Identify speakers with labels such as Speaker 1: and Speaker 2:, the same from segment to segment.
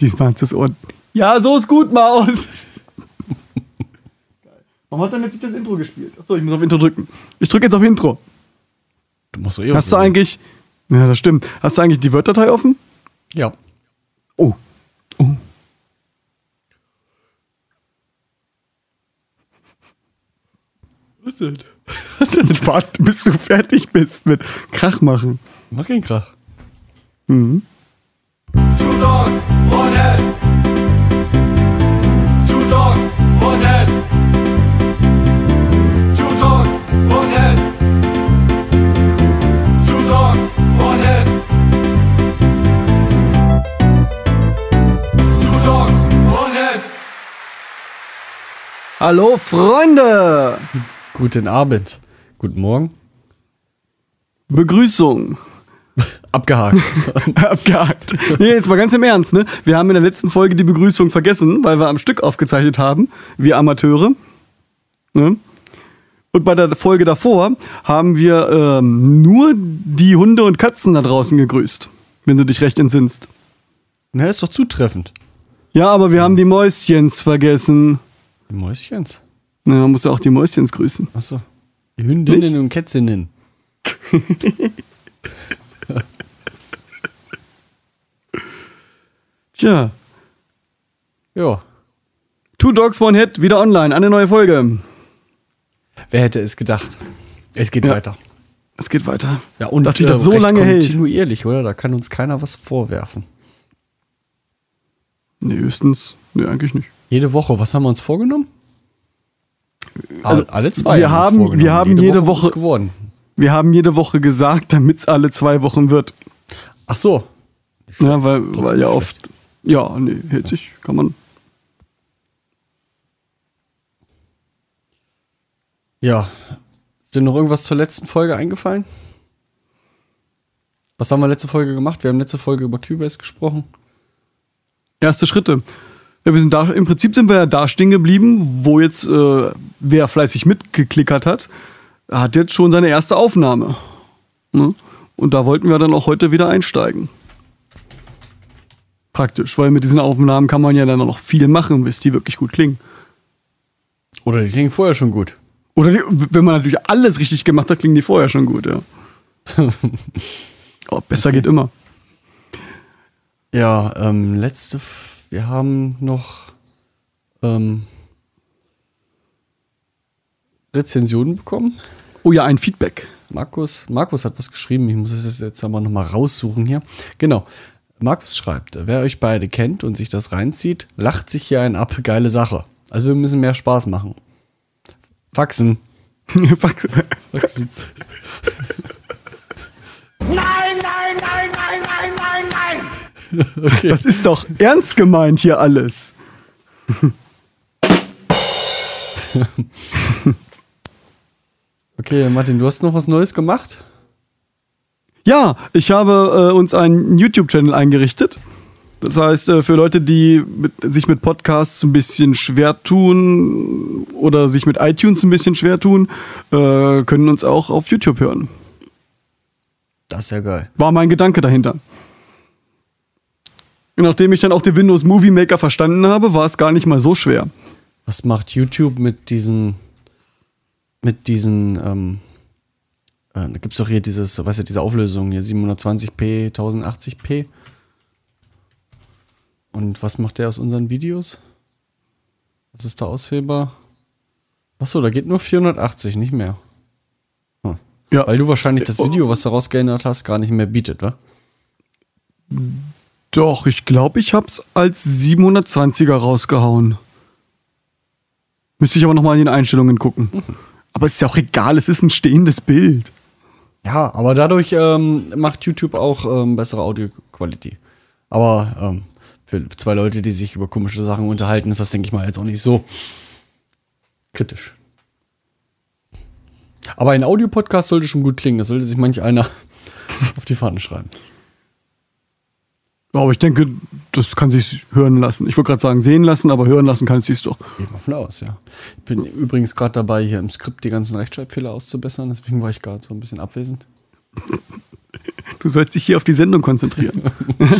Speaker 1: Diesmal hat es das Ohr. Ja, so ist gut, Maus. Warum hat er jetzt nicht das Intro gespielt? Achso, ich muss auf Intro drücken. Ich drücke jetzt auf Intro.
Speaker 2: Du musst doch eh
Speaker 1: Hast du eigentlich. Ja, das stimmt. Hast du eigentlich die Word-Datei offen?
Speaker 2: Ja.
Speaker 1: Oh. Oh.
Speaker 2: Was denn?
Speaker 1: Was denn? Warte, bis du fertig bist mit Krach machen.
Speaker 2: Mach keinen Krach.
Speaker 1: Mhm.
Speaker 3: Two dogs, one head. Two dogs, one head. Two dogs, one head. Two dogs, one head. Two dogs, one head.
Speaker 1: Hallo, Freunde!
Speaker 2: Guten Abend. Guten Morgen.
Speaker 1: Begrüßung.
Speaker 2: Abgehakt.
Speaker 1: Abgehakt. Nee, jetzt mal ganz im Ernst, ne? Wir haben in der letzten Folge die Begrüßung vergessen, weil wir am Stück aufgezeichnet haben, wir Amateure. Ne? Und bei der Folge davor haben wir ähm, nur die Hunde und Katzen da draußen gegrüßt, wenn du dich recht entsinnst.
Speaker 2: Na, ist doch zutreffend.
Speaker 1: Ja, aber wir haben die Mäuschens vergessen.
Speaker 2: Die Mäuschens.
Speaker 1: Na, man muss ja auch die Mäuschens grüßen.
Speaker 2: Achso. Die Hündinnen
Speaker 1: Nicht?
Speaker 2: und Kätzinnen.
Speaker 1: Tja,
Speaker 2: Ja.
Speaker 1: Two Dogs, One Head, wieder online, eine neue Folge.
Speaker 2: Wer hätte es gedacht? Es geht
Speaker 1: Ja.
Speaker 2: weiter.
Speaker 1: Es geht weiter.
Speaker 2: Ja, und
Speaker 1: Dass sich das
Speaker 2: äh,
Speaker 1: so lange hält.
Speaker 2: Kontinuierlich, oder? Da kann uns keiner was vorwerfen.
Speaker 1: Nee, höchstens. Nee, eigentlich nicht.
Speaker 2: Jede Woche, was haben wir uns vorgenommen?
Speaker 1: Also,
Speaker 2: alle zwei.
Speaker 1: wir
Speaker 2: haben,
Speaker 1: haben- wir haben jede
Speaker 2: ist
Speaker 1: Woche-
Speaker 2: geworden.
Speaker 1: Wir haben jede Woche gesagt, damit es alle zwei Wochen wird.
Speaker 2: Ach so.
Speaker 1: Ja, weil, weil ja
Speaker 2: nicht
Speaker 1: oft. Ja, nee, hält sich, kann man.
Speaker 2: Ja. Ist dir noch irgendwas zur letzten Folge eingefallen? Was haben wir letzte Folge gemacht? Wir haben letzte Folge über Cubase gesprochen.
Speaker 1: Erste Schritte. Ja, wir sind da, im Prinzip sind wir ja da stehen geblieben, wo jetzt äh, wer fleißig mitgeklickert hat, hat jetzt schon seine erste Aufnahme. Ne? Und da wollten wir dann auch heute wieder einsteigen. Praktisch, weil mit diesen Aufnahmen kann man ja dann noch viel machen, bis die wirklich gut klingen.
Speaker 2: Oder die klingen vorher schon gut.
Speaker 1: Oder die, wenn man natürlich alles richtig gemacht hat, klingen die vorher schon gut, ja. Aber besser geht immer.
Speaker 2: Ja, ähm, letzte. F wir haben noch ähm, Rezensionen bekommen.
Speaker 1: Oh ja, ein Feedback.
Speaker 2: Markus, Markus hat was geschrieben. Ich muss es jetzt aber nochmal raussuchen hier. Genau. Markus schreibt, wer euch beide kennt und sich das reinzieht, lacht sich hier ein ab. Geile Sache. Also wir müssen mehr Spaß machen. Faxen.
Speaker 1: Fax-
Speaker 2: Faxen.
Speaker 3: Nein, nein, nein, nein, nein, nein, nein.
Speaker 2: Okay.
Speaker 1: Das ist doch ernst gemeint hier alles.
Speaker 2: okay, Martin, du hast noch was Neues gemacht?
Speaker 1: Ja, ich habe äh, uns einen YouTube-Channel eingerichtet. Das heißt, äh, für Leute, die mit, sich mit Podcasts ein bisschen schwer tun oder sich mit iTunes ein bisschen schwer tun, äh, können uns auch auf YouTube hören.
Speaker 2: Das ist ja geil.
Speaker 1: War mein Gedanke dahinter. Nachdem ich dann auch den Windows Movie Maker verstanden habe, war es gar nicht mal so schwer.
Speaker 2: Was macht YouTube mit diesen, mit diesen, ähm, äh, da gibt's doch hier dieses, weißt du, diese Auflösung hier, 720p, 1080p. Und was macht der aus unseren Videos? Was ist da auswählbar? Achso, da geht nur 480, nicht mehr. Hm.
Speaker 1: Ja.
Speaker 2: Weil du wahrscheinlich das Video, was du rausgeändert hast, gar nicht mehr bietet, wa?
Speaker 1: Doch, ich glaube, ich hab's als 720er rausgehauen. Müsste ich aber nochmal in den Einstellungen gucken. Aber ist ja auch egal, es ist ein stehendes Bild.
Speaker 2: Ja, aber dadurch ähm, macht YouTube auch ähm, bessere Audioqualität. Aber ähm, für zwei Leute, die sich über komische Sachen unterhalten, ist das, denke ich mal, jetzt auch nicht so kritisch. Aber ein Audiopodcast sollte schon gut klingen. Das sollte sich manch einer auf die Fahne schreiben.
Speaker 1: Ja, Aber ich denke, das kann sich hören lassen. Ich wollte gerade sagen, sehen lassen, aber hören lassen kann es sich doch.
Speaker 2: Geht mal von aus, ja. Ich bin übrigens gerade dabei, hier im Skript die ganzen Rechtschreibfehler auszubessern. Deswegen war ich gerade so ein bisschen abwesend.
Speaker 1: Du sollst dich hier auf die Sendung konzentrieren.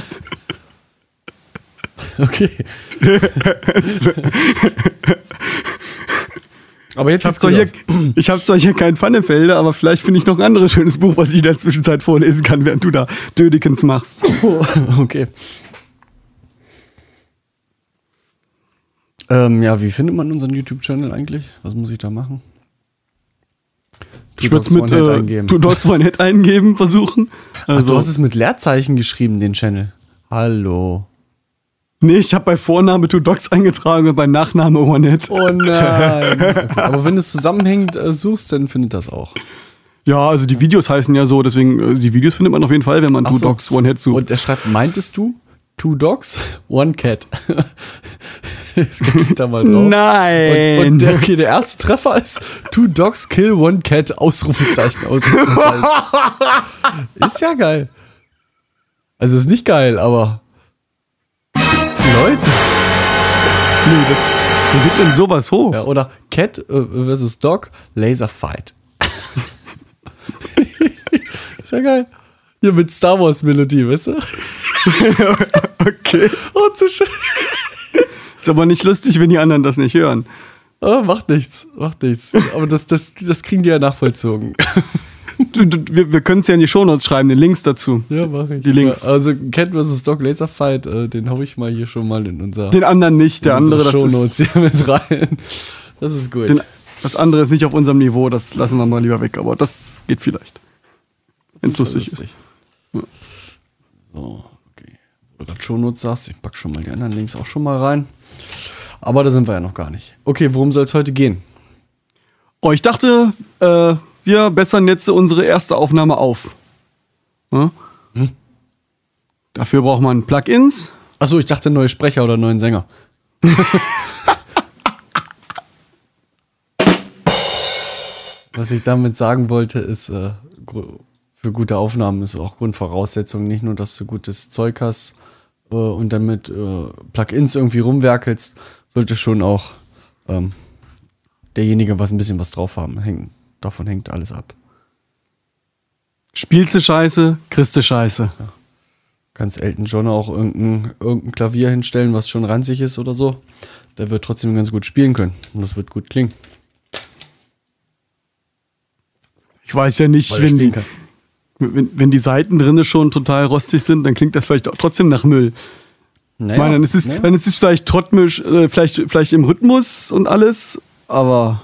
Speaker 2: Okay. aber jetzt
Speaker 1: Ich habe zwar, hier, ich hab zwar hier kein Pfannefelder, aber vielleicht finde ich noch ein anderes schönes Buch, was ich in der Zwischenzeit vorlesen kann, während du da Dödikens machst.
Speaker 2: okay. Ähm, ja, wie findet man unseren YouTube-Channel eigentlich? Was muss ich da machen?
Speaker 1: Ich würde es mit äh,
Speaker 2: eingeben.
Speaker 1: Two Dogs One Head eingeben, versuchen.
Speaker 2: Ach, du
Speaker 1: Also,
Speaker 2: hast es mit Leerzeichen geschrieben, den Channel. Hallo.
Speaker 1: Nee, ich habe bei Vorname Two Dogs eingetragen und bei Nachname One Head.
Speaker 2: Oh nein. Okay. Aber wenn es zusammenhängt äh, suchst, dann findet das auch.
Speaker 1: Ja, also die Videos heißen ja so, deswegen, äh, die Videos findet man auf jeden Fall, wenn man
Speaker 2: Ach
Speaker 1: Two
Speaker 2: so.
Speaker 1: Dogs One Head sucht.
Speaker 2: Und er schreibt, meintest du? Two Dogs, One Cat. Jetzt klicke ich da mal drauf.
Speaker 1: Nein!
Speaker 2: Und, und der, okay, der erste Treffer ist Two Dogs Kill One Cat, Ausrufezeichen, Ausrufezeichen. ist ja geil. Also ist nicht geil, aber Leute.
Speaker 1: nee, das, wie geht denn sowas hoch?
Speaker 2: Ja, oder Cat äh, versus Dog, Laser Fight. ist ja geil. Hier mit Star Wars Melodie, weißt du?
Speaker 1: Okay.
Speaker 2: Oh, zu schön.
Speaker 1: Ist aber nicht lustig, wenn die anderen das nicht hören.
Speaker 2: Oh, macht nichts, macht nichts. Aber das, das, das kriegen die ja nachvollzogen.
Speaker 1: Wir wir können es ja in die Shownotes schreiben, den Links dazu.
Speaker 2: Ja, mach ich.
Speaker 1: Die Links.
Speaker 2: Also Cat vs. Dog Laser Fight, äh, den hau ich mal hier schon mal in unser
Speaker 1: Den anderen nicht, der andere, das ist,
Speaker 2: Shownotes hier mit rein. Das ist gut.
Speaker 1: den, das andere ist nicht auf unserem Niveau, das lassen wir mal lieber weg, aber das geht vielleicht. Wenn es lustig ist.
Speaker 2: So, okay. Wo du gerade Shownotes sagst, ich pack schon mal die anderen Links auch schon mal rein. Aber da sind wir ja noch gar nicht. Okay, worum soll es heute gehen?
Speaker 1: Oh, ich dachte, äh, wir bessern jetzt unsere erste Aufnahme auf. Ja?
Speaker 2: Hm?
Speaker 1: Dafür braucht man Plugins.
Speaker 2: Achso, ich dachte neue Sprecher oder neuen Sänger. Was ich damit sagen wollte, ist, äh, für gute Aufnahmen ist auch Grundvoraussetzung nicht nur, dass du gutes Zeug hast äh, und damit äh, Plugins irgendwie rumwerkelst, sollte schon auch ähm, derjenige was ein bisschen was drauf haben. Hängt, davon hängt alles ab.
Speaker 1: Spielst du Scheiße, kriegst du Scheiße.
Speaker 2: kannst Elton John auch irgendein, irgendein Klavier hinstellen, was schon ranzig ist oder so. Der wird trotzdem ganz gut spielen können. Und das wird gut klingen.
Speaker 1: Ich weiß ja nicht, wenn die, wenn, wenn die Seiten drinne schon total rostig sind, dann klingt das vielleicht auch trotzdem nach Müll. Ich meine, dann ist es,
Speaker 2: naja.
Speaker 1: dann ist es vielleicht trottmisch, äh, vielleicht, vielleicht im Rhythmus und alles, aber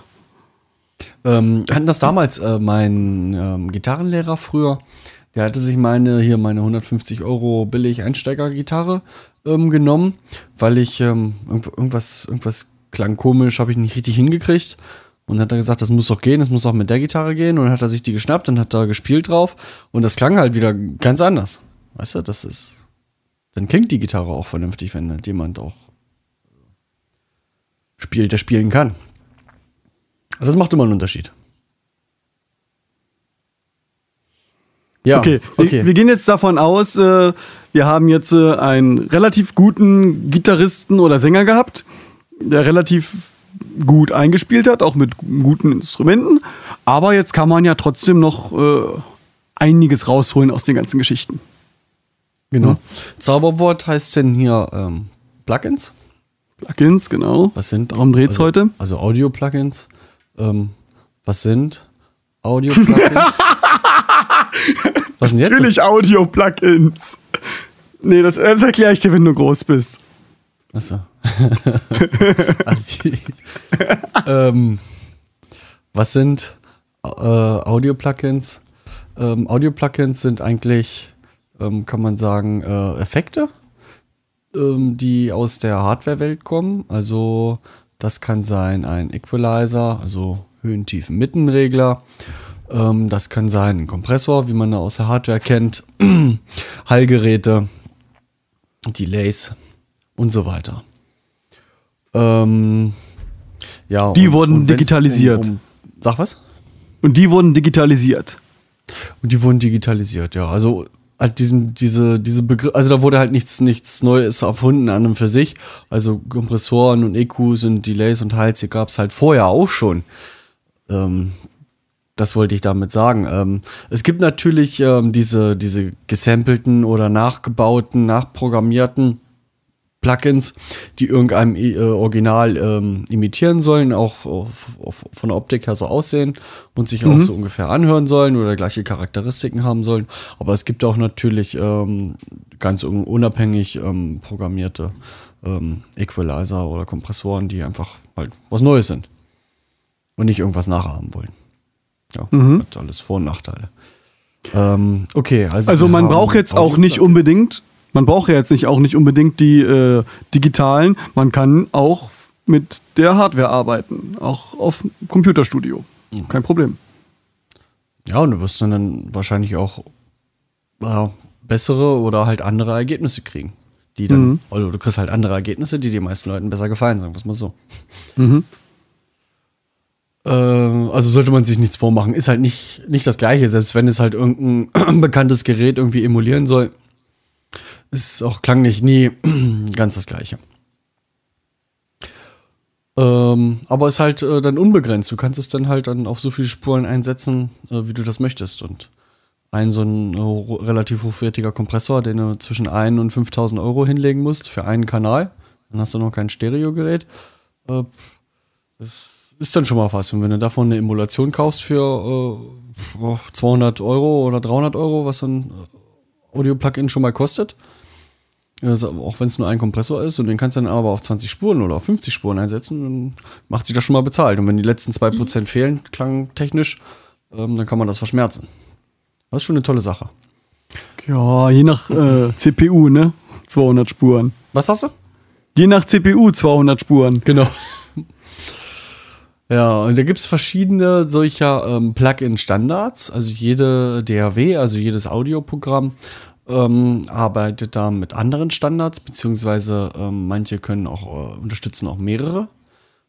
Speaker 2: Ähm, hatten das damals, äh, mein ähm, Gitarrenlehrer früher, der hatte sich meine, hier meine 150 Euro billig Einsteiger-Gitarre ähm, genommen, weil ich ähm, irgend- irgendwas, irgendwas klang komisch, habe ich nicht richtig hingekriegt. Und hat er gesagt, das muss doch gehen, das muss auch mit der Gitarre gehen. Und dann hat er sich die geschnappt und hat da gespielt drauf. Und das klang halt wieder ganz anders. Weißt du, das ist. Dann klingt die Gitarre auch vernünftig, wenn jemand auch spielt, der spielen kann. Das macht immer einen Unterschied. Ja,
Speaker 1: okay. Wir, wir gehen jetzt davon aus, äh, wir haben jetzt äh, einen relativ guten Gitarristen oder Sänger gehabt, der relativ gut eingespielt hat, auch mit gu- guten Instrumenten. Aber jetzt kann man ja trotzdem noch äh, einiges rausholen aus den ganzen Geschichten.
Speaker 2: genau. Zauberwort heißt denn hier ähm, Plugins?
Speaker 1: Plugins, genau.
Speaker 2: Was sind?
Speaker 1: Darum dreht's
Speaker 2: also,
Speaker 1: heute.
Speaker 2: Also Audio-Plugins. Ähm, was sind Audio-Plugins? was sind jetzt?
Speaker 1: Natürlich Audio-Plugins. Nee, das, das erkläre ich dir, wenn du groß bist.
Speaker 2: Achso. Ähm, was sind äh, Audio-Plugins? Ähm, Audio-Plugins sind eigentlich, ähm, kann man sagen, äh, Effekte, ähm, die aus der Hardware-Welt kommen. Also das kann sein ein Equalizer, also Höhen, Tiefen, Mittenregler. Ähm, das kann sein ein Kompressor, wie man aus der Hardware kennt. Hallgeräte, Delays und so weiter. Ähm, ja,
Speaker 1: Die
Speaker 2: und-
Speaker 1: wurden
Speaker 2: und
Speaker 1: digitalisiert.
Speaker 2: Um, um, sag was?
Speaker 1: Und die wurden digitalisiert.
Speaker 2: Und die wurden digitalisiert, ja. Also halt diesem, diese, diese Begriff, also da wurde halt nichts, nichts Neues erfunden an und für sich. Also Kompressoren und EQs und Delays und Hals, hier gab es halt vorher auch schon. Ähm, das wollte ich damit sagen. Ähm, es gibt natürlich ähm, diese, diese gesampelten oder nachgebauten, nachprogrammierten Plugins, die irgendeinem äh, Original ähm, imitieren sollen, auch auf, auf, von der Optik her so aussehen und sich auch so ungefähr anhören sollen oder gleiche Charakteristiken haben sollen. Aber es gibt auch natürlich ähm, ganz un unabhängig ähm, programmierte ähm, Equalizer oder Kompressoren, die einfach halt was Neues sind und nicht irgendwas nachahmen wollen. Ja, hat alles Vor- und Nachteile. Ähm, okay, also.
Speaker 1: Also man braucht jetzt auch nicht unbedingt, man braucht ja jetzt nicht auch nicht unbedingt die äh, digitalen, man kann auch mit der Hardware arbeiten, auch auf dem Computerstudio. Kein Problem.
Speaker 2: Ja, und du wirst dann, wahrscheinlich auch äh, bessere oder halt andere Ergebnisse kriegen. Die dann, also du kriegst halt andere Ergebnisse, die den meisten Leuten besser gefallen, sagen wir es mal so. Äh, also sollte man sich nichts vormachen. Ist halt nicht, nicht das Gleiche, selbst wenn es halt irgendein bekanntes Gerät irgendwie emulieren soll. Ist auch klanglich nie ganz das Gleiche. Ähm, aber ist halt äh, dann unbegrenzt. Du kannst es dann halt dann auf so viele Spuren einsetzen, äh, wie du das möchtest. Und ein so ein äh, relativ hochwertiger Kompressor, den du zwischen 1 und 5000 Euro hinlegen musst für einen Kanal. Dann hast du noch kein Stereogerät. Äh, das ist dann schon mal was. Und wenn du davon eine Emulation kaufst für äh, boah, 200 Euro oder 300 Euro, was so ein äh, Audio-Plugin schon mal kostet, also auch wenn es nur ein Kompressor ist und den kannst du dann aber auf 20 Spuren oder auf 50 Spuren einsetzen, dann macht sich das schon mal bezahlt. Und wenn die letzten 2% fehlen, klangtechnisch, ähm, dann kann man das verschmerzen. Das ist schon eine tolle Sache.
Speaker 1: Ja, je nach äh, CPU, ne? 200 Spuren.
Speaker 2: Was hast du?
Speaker 1: Je nach CPU 200 Spuren.
Speaker 2: Genau. Ja, und da gibt es verschiedene solcher ähm, Plugin-Standards. Also jede DAW, also jedes Audioprogramm, ähm, arbeitet da mit anderen Standards, beziehungsweise ähm, manche können auch äh, unterstützen auch mehrere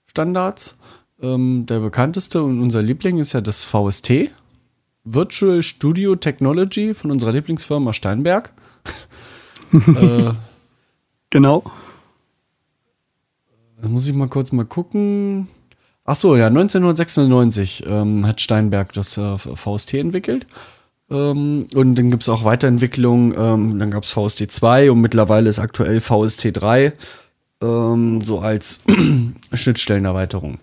Speaker 2: Standards. Ähm, der bekannteste und unser Liebling ist ja das VST, Virtual Studio Technology von unserer Lieblingsfirma Steinberg. äh,
Speaker 1: Genau.
Speaker 2: Da muss ich mal kurz mal gucken. Ach so, ja, 1996 ähm, hat Steinberg das äh, VST entwickelt. Ähm, und dann gibt es auch Weiterentwicklungen. Ähm, dann gab es VST 2 und mittlerweile ist aktuell VST 3 ähm, so als Schnittstellenerweiterung.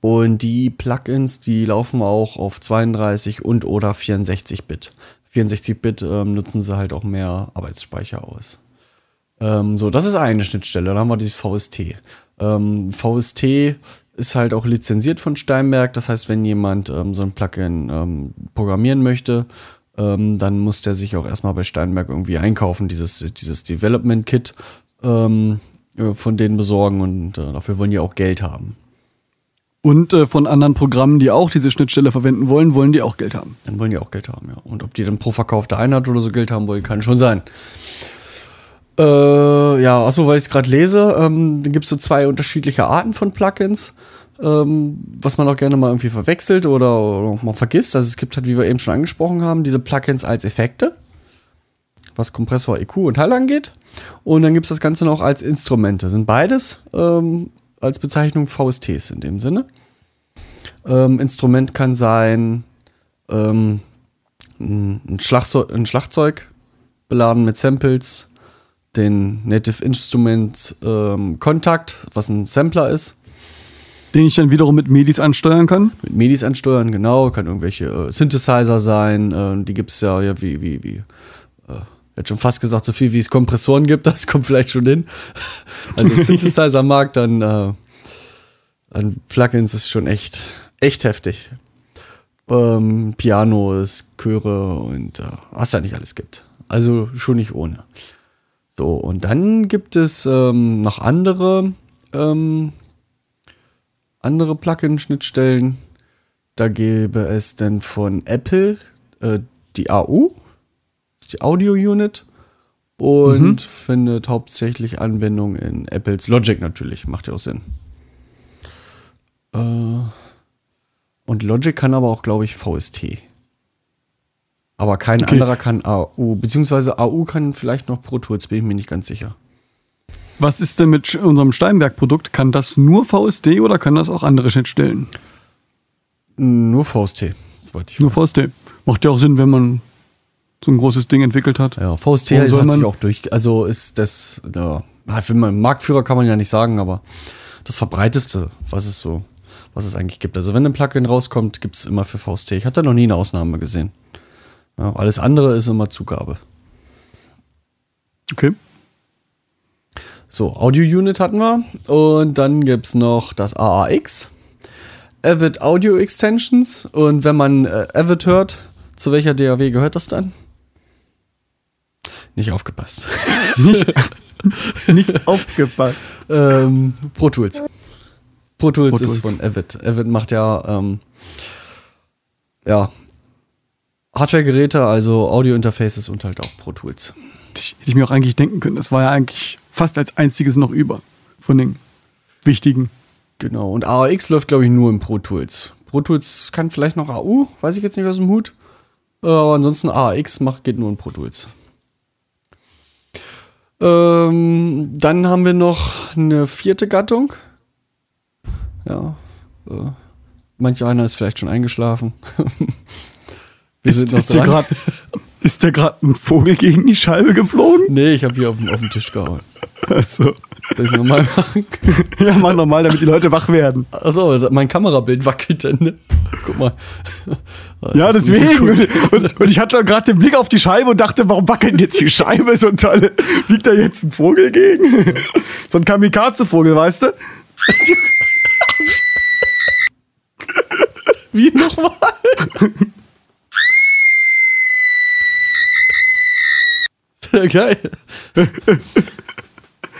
Speaker 2: Und die Plugins, die laufen auch auf 32 und oder 64-Bit. 64-Bit ähm, nutzen sie halt auch mehr Arbeitsspeicher aus. Ähm, so, das ist eine Schnittstelle. Dann haben wir dieses VST. VST ist halt auch lizenziert von Steinberg. Das heißt, wenn jemand ähm, so ein Plugin ähm, programmieren möchte, ähm, dann muss der sich auch erstmal bei Steinberg irgendwie einkaufen, dieses, dieses Development Kit ähm, äh, von denen besorgen und äh, dafür wollen die auch Geld haben.
Speaker 1: Und äh, von anderen Programmen, die auch diese Schnittstelle verwenden wollen, wollen die auch Geld haben.
Speaker 2: Dann wollen die auch Geld haben, ja. Und ob die dann pro verkaufte Einheit oder so Geld haben wollen, kann schon sein. Äh, ja, achso, weil ich es gerade lese, ähm, dann gibt es so zwei unterschiedliche Arten von Plugins, ähm, was man auch gerne mal irgendwie verwechselt oder, oder mal vergisst. Also es gibt halt, wie wir eben schon angesprochen haben, diese Plugins als Effekte, was Kompressor, EQ und Hall angeht. Und dann gibt es das Ganze noch als Instrumente. Sind beides ähm, als Bezeichnung VSTs in dem Sinne. Ähm, Instrument kann sein ähm, ein, Schlagzeug, ein Schlagzeug beladen mit Samples, den Native Instrument ähm, Kontakt, was ein Sampler ist,
Speaker 1: Den ich dann wiederum mit Medis ansteuern kann.
Speaker 2: mit MIDIs ansteuern, genau, kann irgendwelche äh, Synthesizer sein, äh, die gibt es ja, ja wie, wie, wie, äh, hätte schon fast gesagt, so viel wie es Kompressoren gibt, das kommt vielleicht schon hin. Also Synthesizer-Markt, dann äh, an Plugins ist schon echt, echt heftig. Ähm, Pianos, Chöre und äh, was da nicht alles gibt. Also schon nicht ohne. So, und dann gibt es ähm, noch andere, ähm, andere Plugin-Schnittstellen. Da gäbe es dann von Apple äh, die AU, das ist die Audio Unit, und findet hauptsächlich Anwendung in Apples Logic natürlich. Macht ja auch Sinn. Äh, und Logic kann aber auch, glaube ich, VST. Aber kein
Speaker 1: Okay.
Speaker 2: anderer kann AU, beziehungsweise AU kann vielleicht noch Pro Tools, bin ich mir nicht ganz sicher.
Speaker 1: Was ist denn mit unserem Steinberg-Produkt? Kann das nur VSD oder kann das auch andere Schnittstellen?
Speaker 2: Nur VST, soweit ich
Speaker 1: Nur
Speaker 2: weiß.
Speaker 1: VSD. Macht ja auch Sinn, wenn man so ein großes Ding entwickelt hat.
Speaker 2: Ja, VST hat
Speaker 1: soll
Speaker 2: sich
Speaker 1: man-
Speaker 2: auch durch. Also ist das, ja, für man- Marktführer kann man ja nicht sagen, aber das verbreiteste, was es so, was es eigentlich gibt. Also wenn ein Plugin rauskommt, gibt es immer für VST. Ich hatte noch nie eine Ausnahme gesehen. Ja, alles andere ist immer Zugabe.
Speaker 1: Okay.
Speaker 2: So, Audio Unit hatten wir. Und dann gibt es noch das AAX. Avid Audio Extensions. Und wenn man äh, Avid hört, zu welcher DAW gehört das dann? Nicht aufgepasst.
Speaker 1: Nicht aufgepasst.
Speaker 2: ähm, Pro Tools. Pro Tools
Speaker 1: Pro
Speaker 2: ist
Speaker 1: Tools.
Speaker 2: von Avid. Avid macht ja, ähm, ja, Hardware-Geräte, also Audio-Interfaces und halt auch Pro Tools.
Speaker 1: Ich, hätte ich mir auch eigentlich denken können. Das war ja eigentlich fast als einziges noch über von den wichtigen.
Speaker 2: Genau, und AAX läuft, glaube ich, nur in Pro Tools. Pro Tools kann vielleicht noch AU, weiß ich jetzt nicht aus dem Hut. Äh, Aber ansonsten AAX macht, geht nur in Pro Tools. Ähm, dann haben wir noch eine vierte Gattung. Ja. Äh, manch einer ist vielleicht schon eingeschlafen. wir
Speaker 1: Ist,
Speaker 2: sind noch
Speaker 1: ist, der
Speaker 2: dran.
Speaker 1: grad, ist der gerade ein Vogel gegen die Scheibe geflogen?
Speaker 2: Nee, ich habe hier auf, dem- auf den Tisch gehauen.
Speaker 1: Achso.
Speaker 2: Soll ich nochmal machen?
Speaker 1: Ja, mach nochmal, damit die Leute wach werden.
Speaker 2: Achso, mein Kamerabild wackelt dann. Ne? Guck mal. Das
Speaker 1: Ja, deswegen.
Speaker 2: gut.
Speaker 1: Und, und, und ich hatte gerade den Blick auf die Scheibe und dachte, warum wackelt jetzt die Scheibe so toll? Liegt da jetzt ein Vogel gegen? So ein Kamikaze-Vogel, weißt du?
Speaker 2: Wie nochmal? Geil.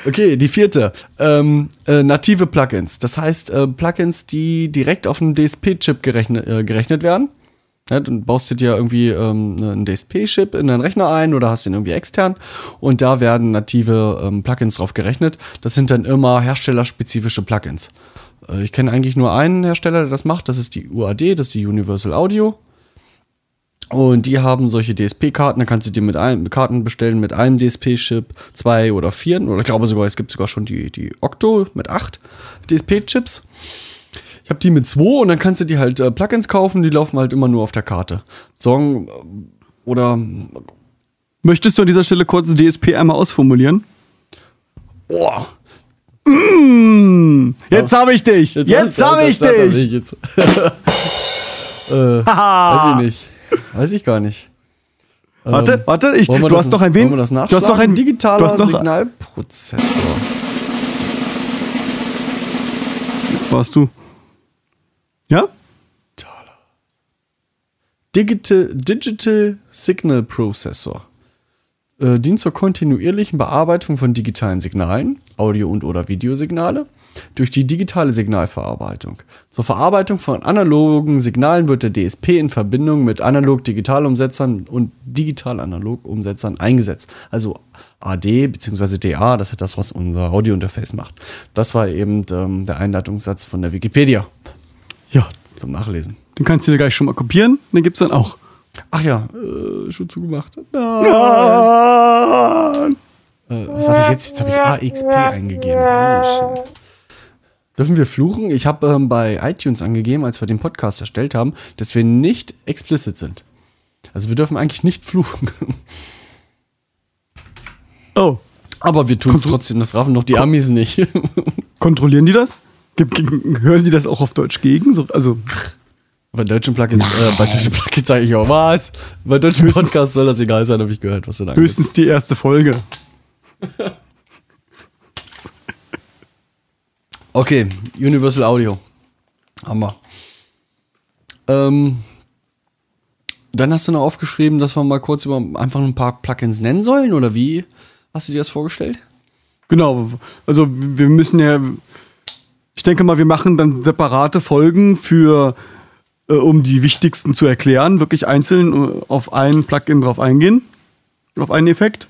Speaker 2: Okay, die vierte. Ähm, äh, native Plugins. Das heißt, äh, Plugins, die direkt auf einen DSP-Chip gerechnet, äh, gerechnet werden. Ja, dann baust du dir irgendwie ähm, einen DSP-Chip in deinen Rechner ein oder hast den irgendwie extern und da werden native ähm, Plugins drauf gerechnet. Das sind dann immer herstellerspezifische Plugins. Äh, ich kenne eigentlich nur einen Hersteller, der das macht. Das ist die UAD, das ist die Universal Audio. Und die haben solche DSP-Karten, da kannst du dir mit einem Karten bestellen mit einem DSP-Chip, zwei oder vier, oder ich glaube sogar, es gibt sogar schon die, die Octo mit acht DSP-Chips. Ich habe die mit zwei und dann kannst du die halt äh, Plugins kaufen, die laufen halt immer nur auf der Karte. Song äh, oder
Speaker 1: Möchtest du an dieser Stelle kurz ein DSP einmal ausformulieren?
Speaker 2: boah,
Speaker 1: Jetzt habe ich dich! Jetzt, habe ich
Speaker 2: jetzt hat er
Speaker 1: dich!
Speaker 2: Jetzt. äh, weiß ich nicht. Weiß ich gar nicht.
Speaker 1: Warte,
Speaker 2: Ähm,
Speaker 1: warte, ich, du
Speaker 2: das-
Speaker 1: hast doch ein wen? du hast doch ein
Speaker 2: digitaler
Speaker 1: du hast doch,
Speaker 2: Signalprozessor.
Speaker 1: Jetzt warst du. Ja?
Speaker 2: Digital, Digital Signal Processor. Äh, dient zur kontinuierlichen Bearbeitung von digitalen Signalen, Audio- und oder Videosignale, durch die digitale Signalverarbeitung. Zur Verarbeitung von analogen Signalen wird der DSP in Verbindung mit Analog-Digital-Umsetzern und Digital-Analog-Umsetzern eingesetzt. Also AD bzw. DA, das ist das, was unser Audio-Interface macht. Das war eben ähm, der Einleitungssatz von der Wikipedia
Speaker 1: Ja.
Speaker 2: zum Nachlesen.
Speaker 1: Den kannst du dir gleich schon mal kopieren, den gibt's dann auch.
Speaker 2: Ach ja, äh, schon zugemacht.
Speaker 1: Ah,
Speaker 2: Äh, was habe ich jetzt? Jetzt habe ich AXP eingegeben. So schön. Dürfen wir fluchen? Ich habe ähm, bei iTunes angegeben, als wir den Podcast erstellt haben, dass wir nicht explicit sind. Also wir dürfen eigentlich nicht fluchen.
Speaker 1: Oh,
Speaker 2: Aber wir tun es trotzdem, das raffen noch die Amis nicht.
Speaker 1: kontrollieren die das? Hören die das auch auf Deutsch gegen? So, also,
Speaker 2: bei deutschen Plugins, äh, bei deutschen Plugins sage ich auch was. Bei deutschen
Speaker 1: Höchstens-
Speaker 2: Podcasts soll das egal sein, habe ich gehört, was du da
Speaker 1: höchstens die erste Folge.
Speaker 2: Okay, Universal Audio. Haben wir. Ähm, dann hast du noch aufgeschrieben, dass wir mal kurz über einfach ein paar Plugins nennen sollen, oder wie hast du dir das vorgestellt?
Speaker 1: Genau, also wir müssen ja, ich denke mal, wir machen dann separate Folgen für, äh, um die wichtigsten zu erklären, wirklich einzeln äh, auf ein Plugin drauf eingehen, auf einen Effekt.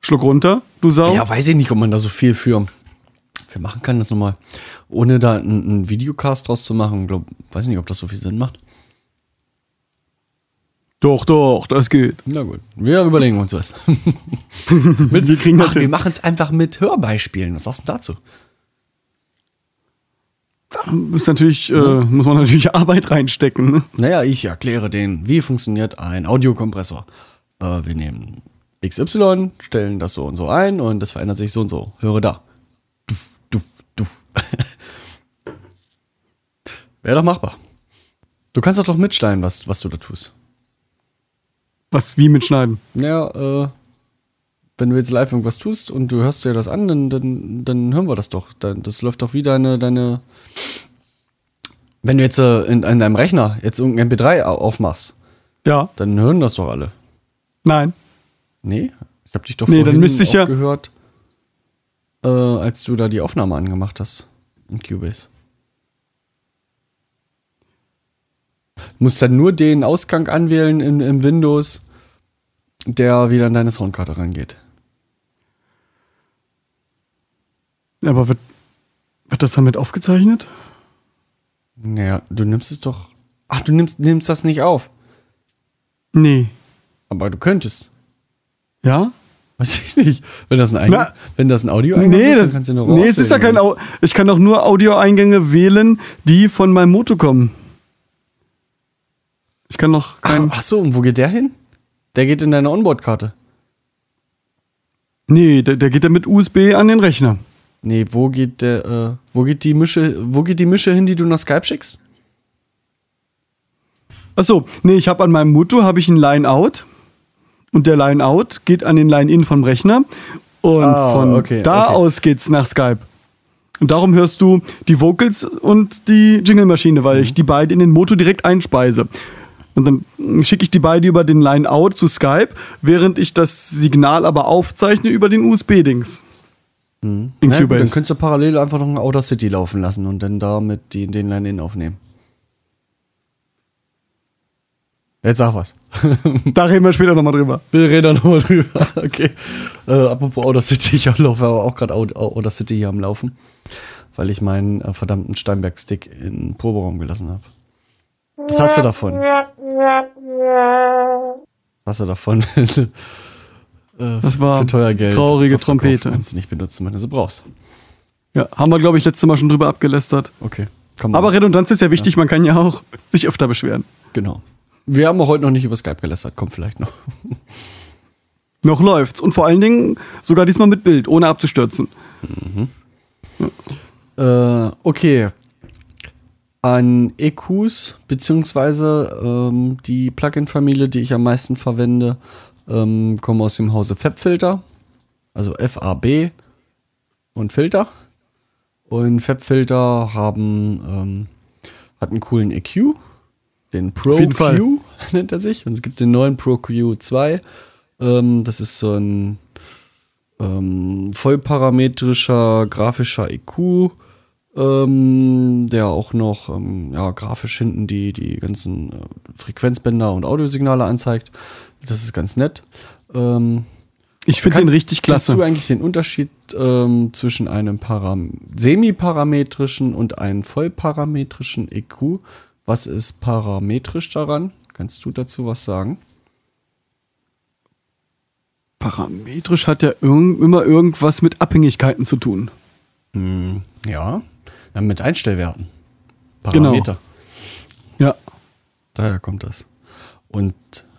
Speaker 1: Schluck runter, du Sau.
Speaker 2: Ja, weiß ich nicht, ob man da so viel für, für machen kann, das nochmal, ohne da einen, Videocast draus zu machen. Glaub, weiß nicht, ob das so viel Sinn macht.
Speaker 1: Doch, doch, das geht.
Speaker 2: Na gut, wir überlegen uns was.
Speaker 1: Mit, wir kriegen das
Speaker 2: Ach, wir
Speaker 1: hin.
Speaker 2: machen es einfach mit Hörbeispielen. Was sagst du dazu?
Speaker 1: ist natürlich, äh, muss man natürlich Arbeit reinstecken. Ne?
Speaker 2: Naja, ich erkläre denen, wie funktioniert ein Audiokompressor. Äh, wir nehmen XY, stellen das so und so ein und das verändert sich so und so. Höre da. Duff. Wäre doch machbar. Du kannst doch doch mitschneiden, was, was du da tust.
Speaker 1: Was wie mitschneiden.
Speaker 2: Ja, äh, wenn du jetzt live irgendwas tust und du hörst dir das an, dann, dann, dann hören wir das doch. Dann, das läuft doch wie deine, deine. Wenn du jetzt äh, in, in deinem Rechner jetzt irgendein MP3 au- aufmachst,
Speaker 1: Ja,
Speaker 2: dann hören das doch alle.
Speaker 1: nein.
Speaker 2: Nee? Ich habe dich doch
Speaker 1: Nee, dann müsste ich ja-
Speaker 2: gehört, äh, als du da die Aufnahme angemacht hast in Cubase. Du musst dann nur den Ausgang anwählen im, im Windows, der wieder an deine Soundkarte rangeht.
Speaker 1: Aber wird, wird das damit aufgezeichnet?
Speaker 2: Naja, du nimmst es doch. Ach, du nimmst, nimmst das nicht auf.
Speaker 1: Nee.
Speaker 2: Aber du könntest.
Speaker 1: Ja?
Speaker 2: Weiß ich nicht. Wenn das ein, Eigen,
Speaker 1: Na,
Speaker 2: wenn das ein audio
Speaker 1: Nee,
Speaker 2: ist, dann kannst du nur
Speaker 1: nee es ist ja kein. Au Ich kann doch nur Audioeingänge wählen, die von meinem Moto kommen. Ich kann doch kein.
Speaker 2: Ach so, und wo geht der hin? Der geht in deine Onboard-Karte.
Speaker 1: Nee, der, der geht ja mit USB an den Rechner.
Speaker 2: Nee, wo geht der, äh, wo geht die Mische, wo geht die Mische hin, die du nach Skype schickst?
Speaker 1: Achso, nee, ich habe an meinem Moto habe ich ein Line-Out. Und der Line-Out geht an den Line-In vom Rechner. Und
Speaker 2: Ah,
Speaker 1: von
Speaker 2: okay,
Speaker 1: da
Speaker 2: okay.
Speaker 1: aus geht's nach Skype. Und darum hörst du die Vocals und die Jingle-Maschine, weil
Speaker 2: Mhm.
Speaker 1: ich die beide in den Moto direkt einspeise. Und dann schicke ich die beide über den Line-Out zu Skype, während ich das Signal aber aufzeichne über den USB-Dings. In
Speaker 2: Na gut, dann
Speaker 1: Cubase.
Speaker 2: könntest du parallel einfach noch ein Outer City laufen lassen und dann damit die, den Line-In aufnehmen. Jetzt sag was.
Speaker 1: Da reden wir später nochmal drüber.
Speaker 2: Wir reden nochmal drüber. Okay. Äh, apropos Outer City, ich laufe aber auch gerade Out- Outer City hier am Laufen, weil ich meinen äh, verdammten Steinberg-Stick in den Proberaum gelassen habe. Was hast du davon? Was hast du davon? äh,
Speaker 1: Das war
Speaker 2: für teuer Geld.
Speaker 1: traurige
Speaker 2: Software
Speaker 1: Trompete.
Speaker 2: Kannst du nicht benutzen, wenn du sie brauchst.
Speaker 1: Ja, haben wir, glaube ich, letztes Mal schon drüber abgelästert.
Speaker 2: Okay. Komm
Speaker 1: Aber Redundanz ist ja wichtig, man kann ja auch sich öfter beschweren.
Speaker 2: Genau. Wir haben auch heute noch nicht über Skype gelästert, kommt vielleicht noch.
Speaker 1: Noch läuft's. Und vor allen Dingen sogar diesmal mit Bild, ohne abzustürzen.
Speaker 2: Äh, okay. An EQs, beziehungsweise ähm, die Plugin-Familie, die ich am meisten verwende, ähm, kommen aus dem Hause FabFilter. Also FAB und Filter. Und FabFilter haben, ähm, hat einen coolen EQ. Den Pro. Q nennt er sich. Und es gibt den neuen Pro Q2. Ähm, das ist so ein ähm, vollparametrischer grafischer EQ, ähm, der auch noch ähm, ja, grafisch hinten die, die ganzen äh, Frequenzbänder und Audiosignale anzeigt. Das ist ganz nett. Ähm,
Speaker 1: Ich finde den
Speaker 2: kannst-
Speaker 1: richtig
Speaker 2: Kennst du
Speaker 1: klasse.
Speaker 2: eigentlich den Unterschied ähm, zwischen einem Param semiparametrischen und einem vollparametrischen EQ? Was ist parametrisch daran? Kannst du dazu was sagen?
Speaker 1: Parametrisch hat ja irgend, immer irgendwas mit Abhängigkeiten zu tun.
Speaker 2: Hm, ja, ja, mit Einstellwerten.
Speaker 1: Genau.
Speaker 2: Parameter.
Speaker 1: Ja.
Speaker 2: Daher kommt das. Und